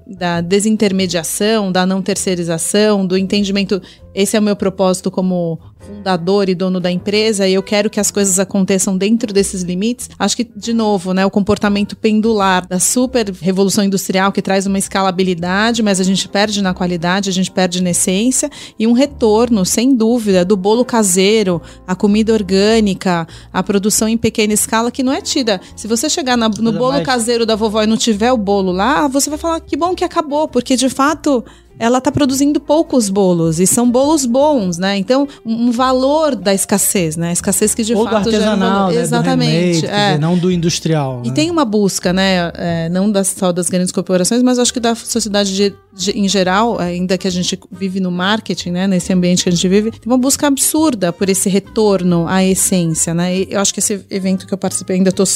da desintermediação, da não terceirização, do entendimento esse é o meu propósito como fundador e dono da empresa e eu quero que as coisas aconteçam dentro desses limites. Acho que, de novo, né, o comportamento pendular da super revolução industrial que traz uma escalabilidade, mas a gente perde na qualidade, a gente perde na essência e um retorno, sem dúvida, do bolo caseiro, a comida orgânica, a produção em pequena escala que não é tida. Se você chegar na- no bolo caseiro da vovó e não tiver o bolo lá, você vai falar que bom que acabou, porque de fato ela está produzindo poucos bolos e são bolos bons, né? Então, um valor da escassez, né? A escassez que de Ou do fato um artesanal, valor. né? do Exatamente. quer é. dizer, não do industrial. E né? tem uma busca, né? é, não das, só das grandes corporações, mas acho que da sociedade de- de- em geral, ainda que a gente vive no marketing, né? Nesse ambiente que a gente vive, tem uma busca absurda por esse retorno à essência, né? E eu acho que esse evento que eu participei, ainda estou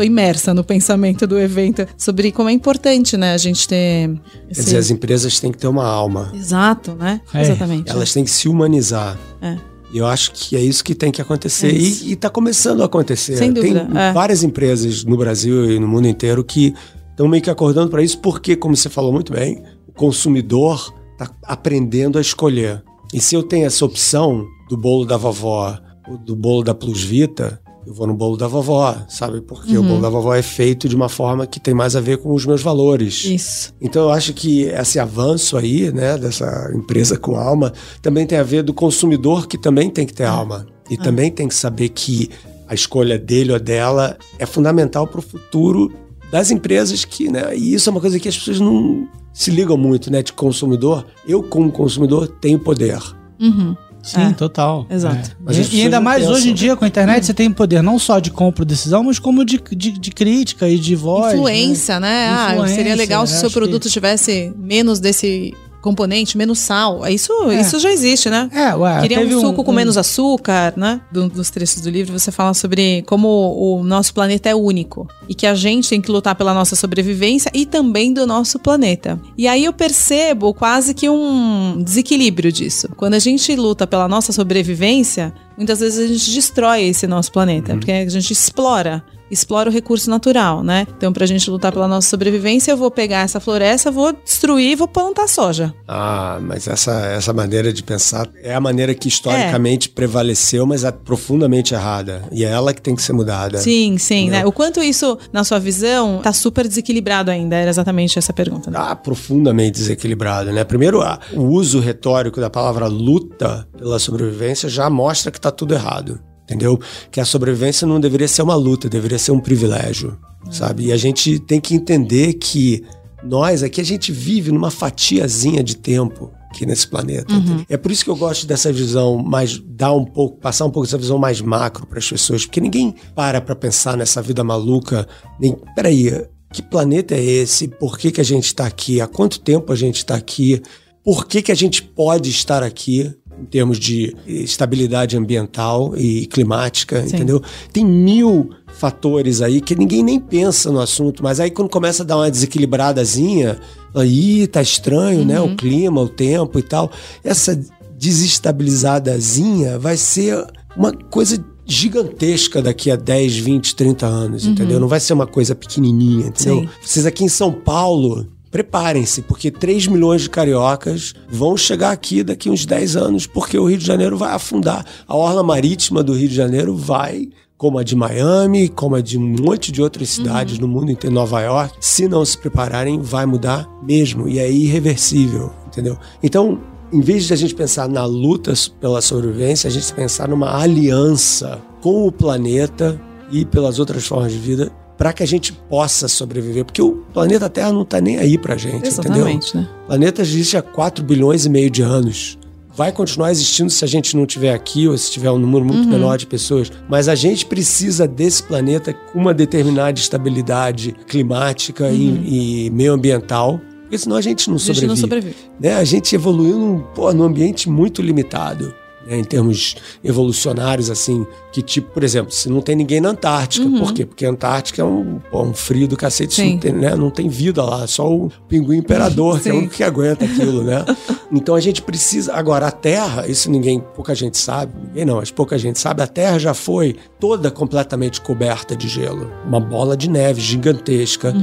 imersa no pensamento do evento sobre como é importante, né? A gente ter. Quer esse- dizer, as empresas têm que ter uma alma. Exato, né? É. Exatamente. Elas têm que se humanizar. É. E eu acho que é isso que tem que acontecer. É e, está começando a acontecer. Sem dúvida, Tem é. várias empresas no Brasil e no mundo inteiro que estão meio que acordando para isso, porque, como você falou muito bem, o consumidor está aprendendo a escolher. E se eu tenho essa opção do bolo da vovó ou do bolo da Plus Vita, eu vou no bolo da vovó, sabe? Porque Uhum. o bolo da vovó é feito de uma forma que tem mais a ver com os meus valores. Isso. Então eu acho que esse avanço aí, né, dessa empresa com alma, também tem a ver do consumidor que também tem que ter alma. E também tem que saber que a escolha dele ou dela é fundamental para o futuro das empresas que, né, e isso é uma coisa que as pessoas não se ligam muito, né, de consumidor. Eu como consumidor tenho poder. Uhum. Sim, É. total. Exato. É. Mas E- E, ainda mais pensam. hoje em dia com a internet você tem poder não só de compra e decisão, mas como de, de, de crítica e de voz. Influência, né? Ah, Influência, seria legal se o né? seu Acho produto tivesse menos desse componente, menos sal. Isso, isso já existe, né? É, ué, Queria teve um suco com um- menos açúcar, né? Do- dos trechos do livro, você fala sobre como o nosso planeta é único e que a gente tem que lutar pela nossa sobrevivência e também do nosso planeta. E aí eu percebo quase que um desequilíbrio disso. Quando a gente luta pela nossa sobrevivência, muitas vezes a gente destrói esse nosso planeta, porque a gente explora explora o recurso natural, né? Então, pra gente lutar pela nossa sobrevivência, eu vou pegar essa floresta, vou destruir e vou plantar soja. Ah, mas essa, essa maneira de pensar é a maneira que historicamente prevaleceu, mas é profundamente errada. E é ela que tem que ser mudada. Sim, sim, né? O quanto isso, na sua visão, tá super desequilibrado ainda? Era exatamente essa pergunta. Né? Tá profundamente desequilibrado, né? Primeiro, a- o uso retórico da palavra luta pela sobrevivência já mostra que tá tudo errado. Entendeu? Que a sobrevivência não deveria ser uma luta, deveria ser um privilégio, sabe? E a gente tem que entender que nós aqui, a gente vive numa fatiazinha de tempo aqui nesse planeta. entendeu? É por isso que eu gosto dessa visão mais, dar um pouco, passar um pouco dessa visão mais macro para as pessoas, porque ninguém para para pensar nessa vida maluca, nem, peraí, que planeta é esse? Por que, que a gente está aqui? Há quanto tempo a gente está aqui? Por que, que a gente pode estar aqui? Em termos de estabilidade ambiental e climática, entendeu? Tem mil fatores aí que ninguém nem pensa no assunto, mas aí quando começa a dar uma desequilibradazinha, aí tá estranho, né? O clima, o tempo e tal. Essa desestabilizadazinha vai ser uma coisa gigantesca daqui a 10, 20, 30 anos, entendeu? Não vai ser uma coisa pequenininha, entendeu? Sim. Vocês aqui em São Paulo, preparem-se, porque 3 milhões de cariocas vão chegar aqui daqui uns 10 anos, porque o Rio de Janeiro vai afundar. A orla marítima do Rio de Janeiro vai, como a de Miami, como a de um monte de outras cidades no mundo inteiro, Nova York, se não se prepararem, vai mudar mesmo, e é irreversível, entendeu? Então, em vez de a gente pensar na luta pela sobrevivência, a gente pensar numa aliança com o planeta e pelas outras formas de vida para que a gente possa sobreviver, porque o planeta Terra não tá nem aí pra gente, entendeu? Exatamente, né? O planeta existe há 4 bilhões e meio de anos. Vai continuar existindo se a gente não tiver aqui ou se tiver um número muito menor de pessoas. Mas a gente precisa desse planeta com uma determinada estabilidade climática e, e meioambiental. Porque senão a gente não A gente sobrevive. não sobrevive. Né? A gente evoluiu num, pô, num ambiente muito limitado. Né? Em termos evolucionários, assim, que tipo, por exemplo, se não tem ninguém na Antártica. Por quê? Porque a Antártica é um, pô, um frio do cacete, não tem, né? não tem vida lá, só o pinguim imperador, que é o único que aguenta aquilo, né? Então a gente precisa. Agora, a Terra, isso ninguém, pouca gente sabe, ninguém não, mas pouca gente sabe, a Terra já foi toda completamente coberta de gelo. Uma bola de neve gigantesca.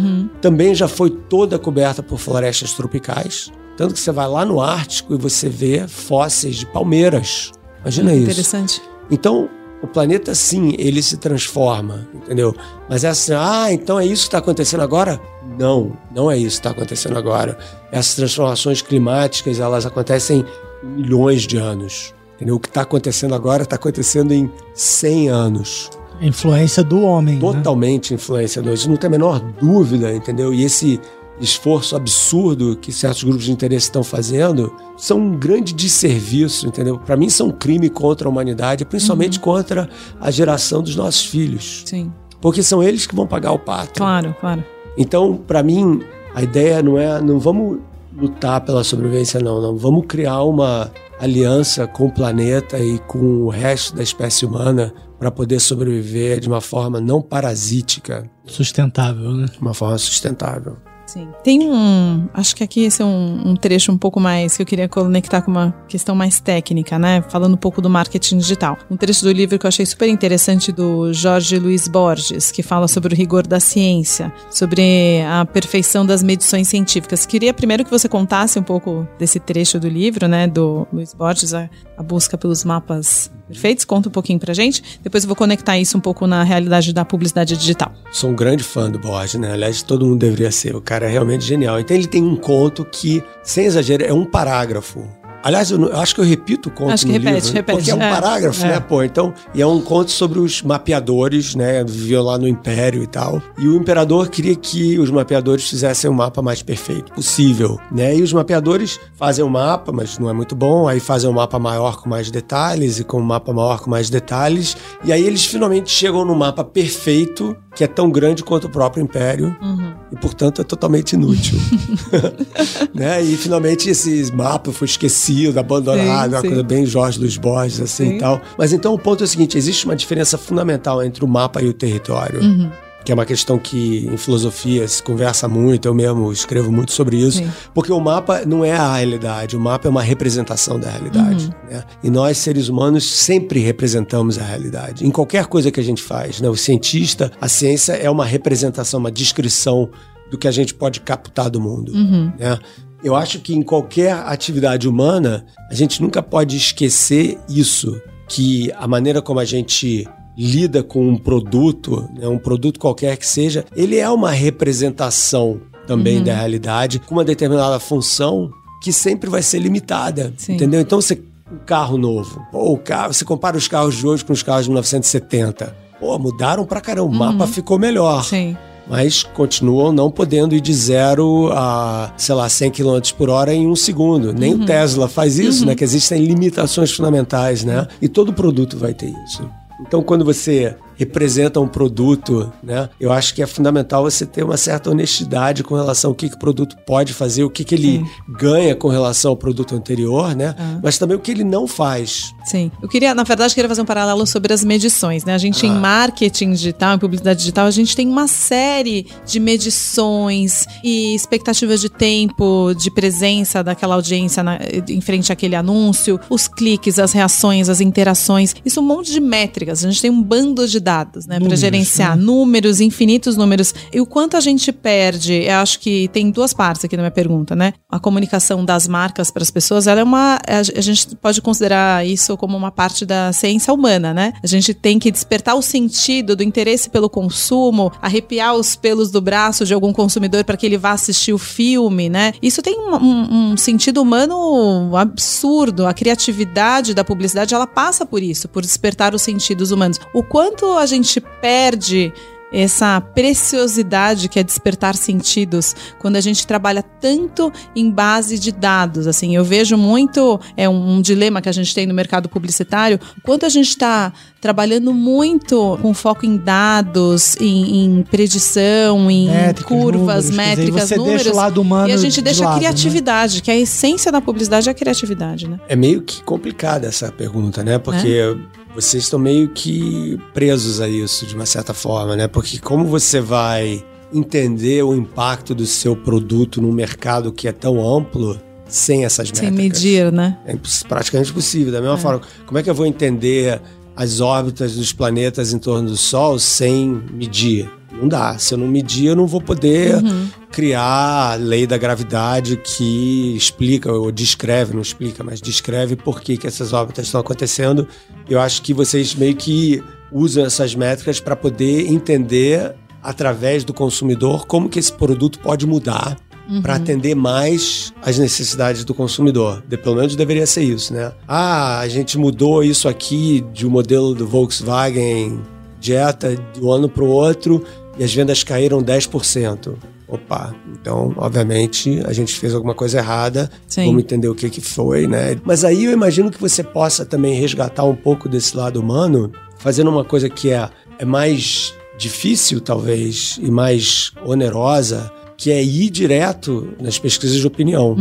Também já foi toda coberta por florestas tropicais. Tanto que você vai lá no Ártico e você vê fósseis de palmeiras. Imagina isso. Interessante. Então, o planeta, sim, ele se transforma, entendeu? Mas é assim, ah, então é isso que está acontecendo agora? Não, não é isso que está acontecendo agora. Essas transformações climáticas, elas acontecem em milhões de anos. Entendeu? O que está acontecendo agora está acontecendo em 100 anos. Influência do homem. né? Totalmente influenciador. Isso não tem a menor dúvida, entendeu? E esse esforço absurdo que certos grupos de interesse estão fazendo são um grande desserviço, entendeu? Para mim, são um crime contra a humanidade, principalmente contra a geração dos nossos filhos. Sim. Porque são eles que vão pagar o pato. Claro, claro. Então, para mim, a ideia não é, não vamos lutar pela sobrevivência, não, não. Vamos criar uma aliança com o planeta e com o resto da espécie humana para poder sobreviver de uma forma não parasítica, Sustentável, né? de uma forma sustentável. Sim. Tem um. Acho que aqui esse é um, um, trecho um pouco mais que eu queria conectar com uma questão mais técnica, né? Falando um pouco do marketing digital. Um trecho do livro que eu achei super interessante do Jorge Luiz Borges, que fala sobre o rigor da ciência, sobre a perfeição das medições científicas. Queria primeiro que você contasse um pouco desse trecho do livro, né? Do Luiz Borges, a, a busca pelos mapas perfeitos. Conta um pouquinho pra gente. Depois eu vou conectar isso um pouco na realidade da publicidade digital. Sou um grande fã do Borges, né? Aliás, todo mundo deveria ser. O cara é realmente genial. Então ele tem um conto que, sem exagero, é um parágrafo Aliás, eu, eu, acho que eu repito o conto acho que no repete, livro, repete. porque é um é, parágrafo, é. né, pô? Então, e é um conto sobre os mapeadores, né? Viviam lá no Império e tal. E o imperador queria que os mapeadores fizessem o mapa mais perfeito possível, né? E os mapeadores fazem o um mapa, mas não é muito bom. Aí fazem um mapa maior com mais detalhes e com um mapa maior com mais detalhes. E aí eles finalmente chegam no mapa perfeito, que é tão grande quanto o próprio Império. Uhum. E, portanto, é totalmente inútil. né? E finalmente esse mapa foi esquecido, abandonado, sim, uma sim. coisa bem Jorge Luiz Borges, assim sim. e tal. Mas então o ponto é o seguinte: existe uma diferença fundamental entre o mapa e o território. Uhum. Que é uma questão que em filosofia se conversa muito, eu mesmo escrevo muito sobre isso. Porque o mapa não é a realidade, o mapa é uma representação da realidade. Uhum. Né? E nós, seres humanos, sempre representamos a realidade. Em qualquer coisa que a gente faz. Né? O cientista, a ciência é uma representação, uma descrição do que a gente pode captar do mundo. Uhum. Né? Eu acho que em qualquer atividade humana, a gente nunca pode esquecer isso, que a maneira como a gente lida com um produto, né, um produto qualquer que seja, ele é uma representação também Uhum. da realidade, com uma determinada função que sempre vai ser limitada, Sim. entendeu? Então você um carro novo, pô, o carro, você compara os carros de hoje com os carros de 1970. Pô, mudaram pra caramba, o mapa ficou melhor Uhum. Sim. Mas continuam não podendo ir de zero a, sei lá, 100 km por hora em um segundo. Nem Uhum. o Tesla faz isso, né? Que existem limitações fundamentais, né? E todo produto vai ter isso. Então, quando você representa um produto, né? Eu acho que é fundamental você ter uma certa honestidade com relação ao que, que o produto pode fazer, o que, que ele ganha com relação ao produto anterior, né? Ah. Mas também o que ele não faz. Sim. Eu queria, na verdade, queria fazer um paralelo sobre as medições, né? A gente, em Ah. marketing digital, em publicidade digital, a gente tem uma série de medições e expectativas de tempo, de presença daquela audiência na- em frente àquele anúncio, os cliques, as reações, as interações. Isso é um monte de métricas. A gente tem um bando de dados, né? Para gerenciar né? números, infinitos números. E o quanto a gente perde, eu acho que tem duas partes aqui na minha pergunta, né? A comunicação das marcas para as pessoas, ela é uma. A gente pode considerar isso como uma parte da ciência humana, né? A gente tem que despertar o sentido do interesse pelo consumo, arrepiar os pelos do braço de algum consumidor para que ele vá assistir o filme, né? Isso tem um, um- um sentido humano absurdo. A criatividade da publicidade, ela passa por isso, por despertar os sentidos humanos. O quanto a gente perde essa preciosidade que é despertar sentidos quando a gente trabalha tanto em base de dados assim eu vejo muito é um, um dilema que a gente tem no mercado publicitário quanto a gente está trabalhando muito com foco em dados em, em predição em Métricas, curvas números, dizer, métricas deixa números o lado humano e a gente de deixa a lado, né? criatividade que a essência da publicidade é a criatividade né É meio que complicada essa pergunta, né? Porque vocês estão meio que presos a isso de uma certa forma, né? Porque como você vai entender o impacto do seu produto num mercado que é tão amplo sem essas sem métricas? medir né É praticamente impossível. Da mesma forma, como é que eu vou entender as órbitas dos planetas em torno do Sol sem medir? Não dá. Se eu não medir, eu não vou poder criar a lei da gravidade que explica, ou descreve, não explica, mas descreve por que, que essas órbitas estão acontecendo. Eu acho que vocês meio que usam essas métricas para poder entender através do consumidor como que esse produto pode mudar para atender mais as necessidades do consumidor. De, pelo menos deveria ser isso, né? Ah, a gente mudou isso aqui de um modelo do Volkswagen Jetta de um ano para o outro e as vendas caíram 10%. Opa, então, obviamente, a gente fez alguma coisa errada. Sim. Vamos entender o que, que foi, né? Mas aí eu imagino que você possa também resgatar um pouco desse lado humano, fazendo uma coisa que é, é mais difícil, talvez, e mais onerosa, que é ir direto nas pesquisas de opinião,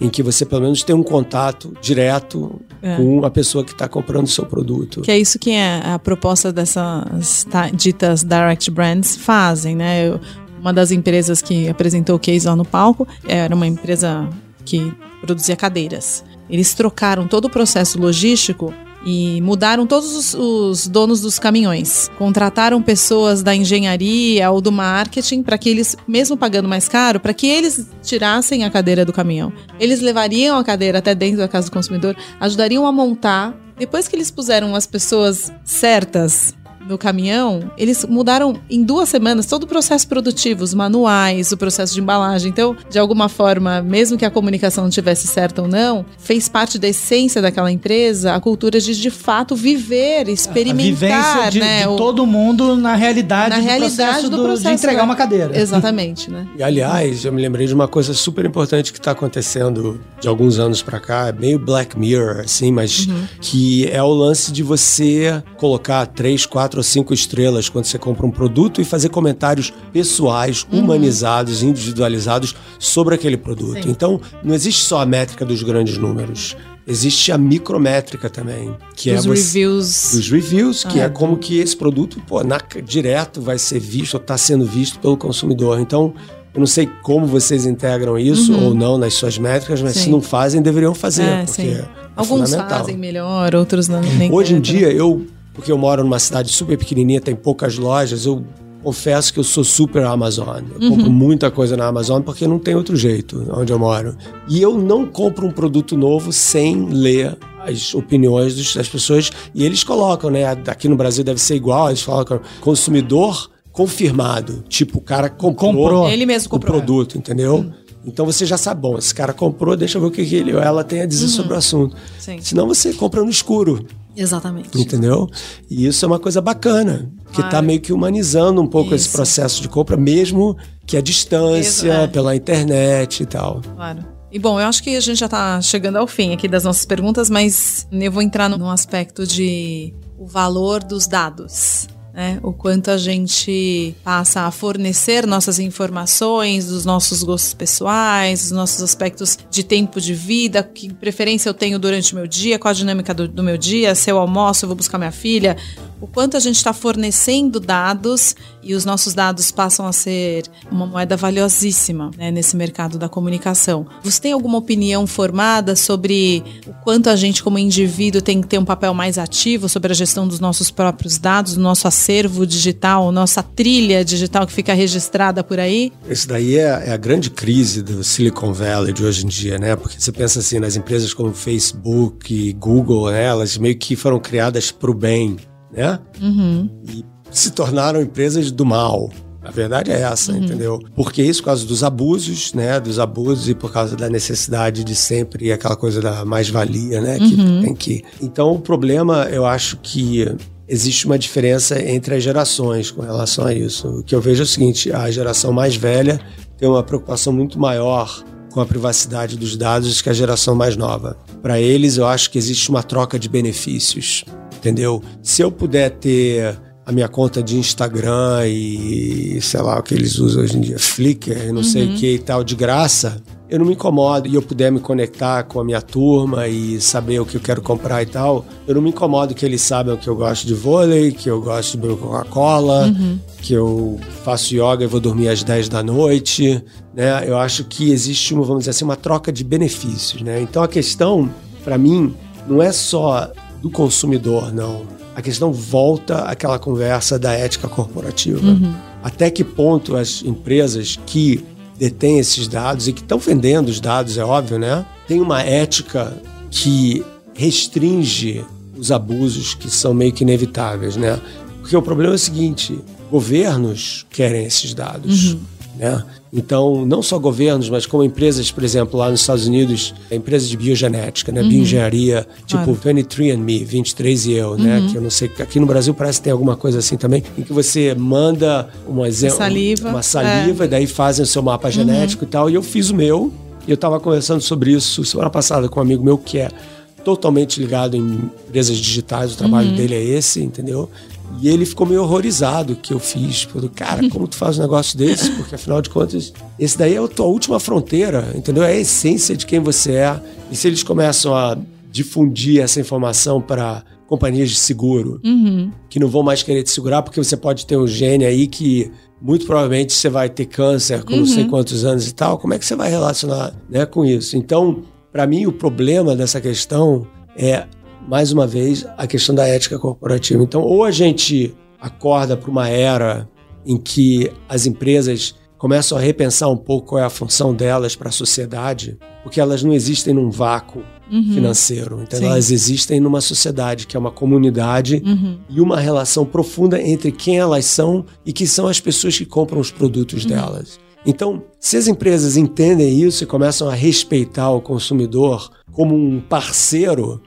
em que você pelo menos tem um contato direto É. com a pessoa que está comprando o seu produto. Que é isso que é a proposta dessas ta- ditas direct brands fazem, né? Eu- uma das empresas que apresentou o case lá no palco era uma empresa que produzia cadeiras. Eles trocaram todo o processo logístico e mudaram todos os, os, donos dos caminhões. Contrataram pessoas da engenharia ou do marketing para que eles, mesmo pagando mais caro, para que eles tirassem a cadeira do caminhão. Eles levariam a cadeira até dentro da casa do consumidor, ajudariam a montar. Depois que eles puseram as pessoas certas no caminhão, eles mudaram em duas semanas todo o processo produtivo, os manuais, o processo de embalagem. Então, de alguma forma, mesmo que a comunicação não tivesse certa ou não, fez parte da essência daquela empresa a cultura de de fato viver, experimentar, a de, né? de o, todo mundo na realidade, na do realidade processo do do- processo de entregar né? uma cadeira. Exatamente, né? E aliás, eu me lembrei de uma coisa super importante que está acontecendo de alguns anos pra cá, é meio Black Mirror, assim, mas que é o lance de você colocar três, quatro ou cinco estrelas quando você compra um produto e fazer comentários pessoais, humanizados, individualizados sobre aquele produto. Sim. Então, não existe só a métrica dos grandes números. Existe a micrométrica também, que Os é você reviews. dos reviews, que Ah. é como que esse produto, pô, na- direto vai ser visto ou está sendo visto pelo consumidor. Então, eu não sei como vocês integram isso ou não nas suas métricas, mas Uhum. Sim. se não fazem, deveriam fazer, É, porque sim. é Alguns fundamental. fazem melhor, outros não. Nem Hoje em né? dia, eu, porque eu moro numa cidade super pequenininha, tem poucas lojas, eu confesso que eu sou super Amazon. Eu Uhum. compro muita coisa na Amazon porque não tem outro jeito onde eu moro. E eu não compro um produto novo sem ler as opiniões das pessoas. E eles colocam, né? Aqui no Brasil deve ser igual, eles colocam consumidor confirmado. Tipo, o cara comprou, Comprou. Ele mesmo o comprou. produto, entendeu? Então você já sabe, bom, esse cara comprou, deixa eu ver o que ele ou ela tem a dizer sobre o assunto. Uhum. Sim. Senão você compra no escuro. Exatamente. Entendeu? E isso é uma coisa bacana, que Claro. tá meio que humanizando um pouco esse Isso. processo de compra, mesmo que a distância, Exa- é. pela internet e tal. Claro. E bom, eu acho que a gente já tá chegando ao fim aqui das nossas perguntas, mas eu vou entrar no, no aspecto de o valor dos dados. Né? O quanto a gente passa a fornecer nossas informações, dos nossos gostos pessoais, dos nossos aspectos de tempo de vida, que preferência eu tenho durante o meu dia, qual a dinâmica do, do meu dia, se eu almoço, eu vou buscar minha filha. O quanto a gente está fornecendo dados e os nossos dados passam a ser uma moeda valiosíssima né, nesse mercado da comunicação. Você tem alguma opinião formada sobre o quanto a gente, como indivíduo, tem que ter um papel mais ativo sobre a gestão dos nossos próprios dados, do nosso acervo digital, nossa trilha digital que fica registrada por aí? Isso daí é, é a grande crise do Silicon Valley de hoje em dia, né? Porque você pensa assim, nas empresas como Facebook e Google, né? elas meio que foram criadas para o bem, né? E se tornaram empresas do mal. A verdade é essa, entendeu? Porque isso por causa dos abusos, né? Dos abusos e por causa da necessidade de sempre aquela coisa da mais-valia, né? Que tem que. Então, o problema, eu acho que existe uma diferença entre as gerações com relação a isso. O que eu vejo é o seguinte: a geração mais velha tem uma preocupação muito maior com a privacidade dos dados que a geração mais nova. Para eles, eu acho que existe uma troca de benefícios, entendeu? Se eu puder ter a minha conta de Instagram e sei lá o que eles usam hoje em dia, Flickr, não sei o que e tal, de graça, eu não me incomodo e eu puder me conectar com a minha turma e saber o que eu quero comprar e tal, eu não me incomodo que eles saibam que eu gosto de vôlei, que eu gosto de beber Coca-Cola, que eu faço yoga e vou dormir às 10 da noite, né? Eu acho que existe uma, vamos dizer assim, uma troca de benefícios, né? Então a questão, para mim, não é só do consumidor, não. A questão volta àquela conversa da ética corporativa. Até que ponto as empresas que detêm esses dados e que estão vendendo os dados, é óbvio, né? Tem uma ética que restringe os abusos que são meio que inevitáveis, né? Porque o problema é o seguinte: governos querem esses dados. Né? Então, não só governos, mas como empresas, por exemplo, lá nos Estados Unidos, empresas de biogenética, né? bioengenharia, tipo 23andMe, 23 e eu, né? Que eu não sei, aqui no Brasil parece que tem alguma coisa assim também, em que você manda uma, saliva, uma saliva e daí fazem o seu mapa genético e tal. E eu fiz o meu, e eu estava conversando sobre isso semana passada com um amigo meu que é totalmente ligado em empresas digitais, o trabalho dele é esse, entendeu? E ele ficou meio horrorizado que eu fiz. Falou, cara, como tu faz um negócio desse? Porque afinal de contas, esse daí é a tua última fronteira, entendeu? É a essência de quem você é. E se eles começam a difundir essa informação para companhias de seguro, que não vão mais querer te segurar, porque você pode ter um gene aí que muito provavelmente você vai ter câncer com não sei quantos anos e tal. Como é que você vai relacionar né, com isso? Então, para mim, o problema dessa questão é, mais uma vez, a questão da ética corporativa. Então, ou a gente acorda para uma era em que as empresas começam a repensar um pouco qual é a função delas para a sociedade, porque elas não existem num vácuo financeiro. Então, Sim. elas existem numa sociedade que é uma comunidade e uma relação profunda entre quem elas são e que são as pessoas que compram os produtos delas. Então, se as empresas entendem isso e começam a respeitar o consumidor como um parceiro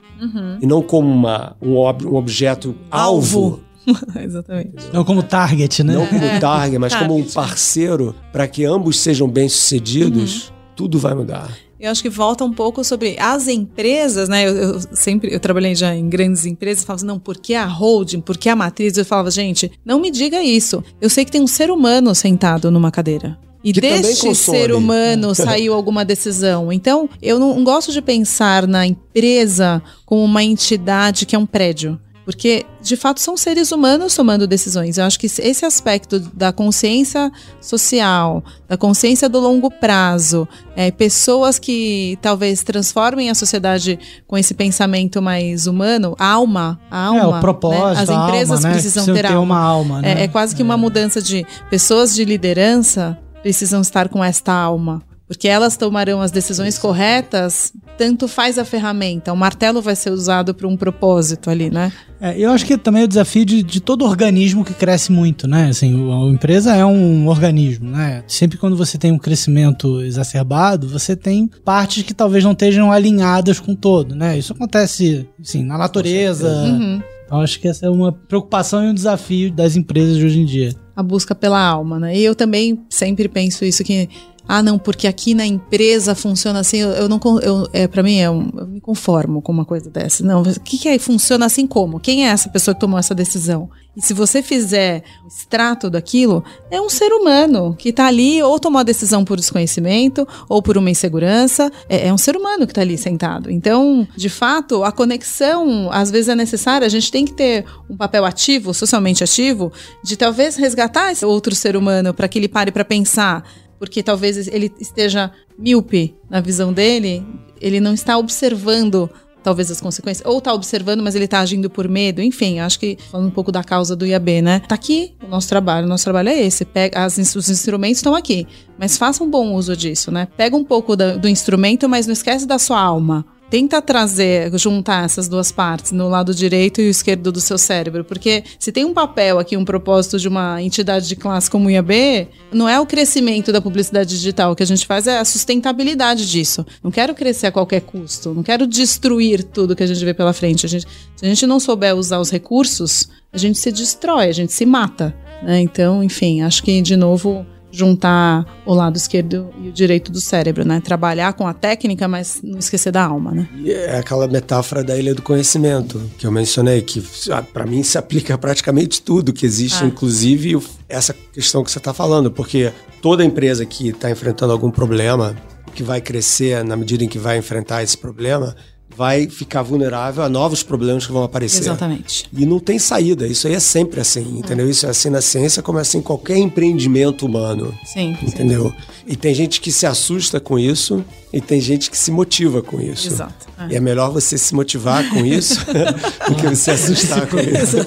e não como uma, um, ob- um objeto alvo, Alvo. Exatamente. Não como target, né? não como target, mas como um Target. parceiro para que ambos sejam bem-sucedidos, tudo vai mudar. Eu acho que volta um pouco sobre as empresas, né? Eu, eu sempre eu trabalhei já em grandes empresas, falava assim, não, por que a holding, por que a matriz? Eu falava, gente, não me diga isso. Eu sei que tem um ser humano sentado numa cadeira. E Que deste ser humano saiu alguma decisão. Então, eu não gosto de pensar na empresa como uma entidade que é um prédio. Porque, de fato, são seres humanos tomando decisões. Eu acho que esse aspecto da consciência social, da consciência do longo prazo, é, pessoas que talvez transformem a sociedade com esse pensamento mais humano, alma, alma. é, o né? propósito, As a empresas alma, né? precisam Precisam ter, ter alma. uma alma, né? É, é quase que uma mudança de pessoas de liderança precisam estar com esta alma. Porque elas tomarão as decisões corretas, tanto faz a ferramenta. O martelo vai ser usado para um propósito ali, né? É, eu acho que também é o desafio de, de todo organismo que cresce muito, né? Assim, o- a empresa é um organismo, né? Sempre quando você tem um crescimento exacerbado, você tem partes que talvez não estejam alinhadas com o todo, né? Isso acontece, assim, na natureza. Uhum. Então acho que essa é uma preocupação e um desafio das empresas de hoje em dia. A busca pela alma, né? E eu também sempre penso isso que ah, não, porque aqui na empresa funciona assim, eu, eu não eu, é para mim é um, eu me conformo com uma coisa dessa. Não, o que que é funciona assim como? Quem é essa pessoa que tomou essa decisão? E se você fizer o extrato daquilo, é um ser humano que tá ali ou tomou a decisão por desconhecimento ou por uma insegurança, é, é um ser humano que tá ali sentado. Então, de fato, a conexão às vezes é necessária, a gente tem que ter um papel ativo, socialmente ativo, de talvez resgatar esse outro ser humano para que ele pare para pensar porque talvez ele esteja míope na visão dele, ele não está observando talvez as consequências, ou está observando, mas ele está agindo por medo, enfim, acho que falando um pouco da causa do IAB, né? Tá aqui o nosso trabalho, o nosso trabalho é esse, pega as, os instrumentos estão aqui, mas faça um bom uso disso, né? Pega um pouco da- do instrumento, mas não esquece da sua alma. Tenta trazer, juntar essas duas partes, no lado direito e o esquerdo do seu cérebro. Porque se tem um papel aqui, um propósito de uma entidade de classe como o IAB, não é o crescimento da publicidade digital. O que a gente faz é a sustentabilidade disso. Não quero crescer a qualquer custo. Não quero destruir tudo que a gente vê pela frente. A gente- se a gente não souber usar os recursos, a gente se destrói, a gente se mata. né? Então, enfim, acho que, de novo, juntar o lado esquerdo e o direito do cérebro, né? Trabalhar com a técnica, mas não esquecer da alma, né? É aquela metáfora da ilha do conhecimento que eu mencionei, que para mim se aplica a praticamente tudo que existe, Ah. inclusive essa questão que você está falando, porque toda empresa que está enfrentando algum problema, que vai crescer na medida em que vai enfrentar esse problema, vai ficar vulnerável a novos problemas que vão aparecer. Exatamente. E não tem saída, isso aí é sempre assim, entendeu? Isso é assim na ciência como é assim em qualquer empreendimento humano. Sim. sim. Entendeu? E tem gente que se assusta com isso e tem gente que se motiva com isso. Exato. E é melhor você se motivar com isso do que você assustar com isso.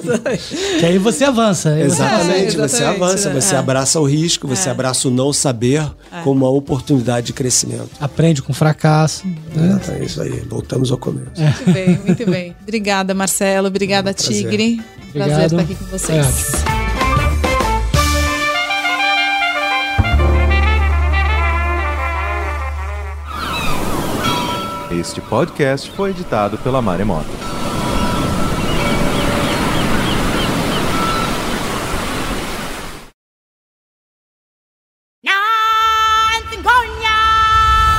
Que aí você avança. você- Exatamente, É, você exatamente, avança, né? você É. abraça o risco, você abraça o não saber como uma oportunidade de crescimento. Aprende com fracasso. né? É isso aí, voltamos ao começo. Muito bem, muito bem. Obrigada, Marcelo. Obrigada, prazer. Tigre. Prazer Obrigado. estar aqui com vocês. Este podcast foi editado pela Maremoto.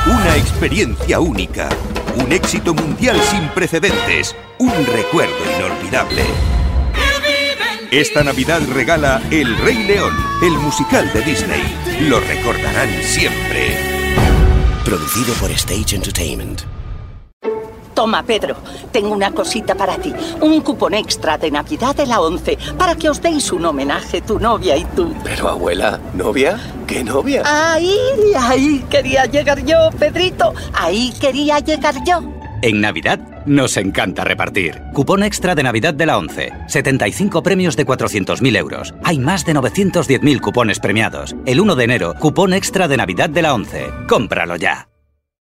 Una experiencia única, un éxito mundial sin precedentes, un recuerdo inolvidable. Esta Navidad regala El Rey León, el musical de Disney. Lo recordarán siempre. Producido por Stage Entertainment. Toma, Pedro, tengo una cosita para ti. Un cupón extra de Navidad de la 11 para que os deis un homenaje tu novia y tú. Pero abuela, ¿novia? ¿Qué novia? Ahí, ahí quería llegar yo, Pedrito. Ahí quería llegar yo. En Navidad nos encanta repartir. Cupón extra de Navidad de la 11. 75 premios de 400.000 euros. Hay más de 910.000 cupones premiados. El 1 de enero, cupón extra de Navidad de la 11. Cómpralo ya.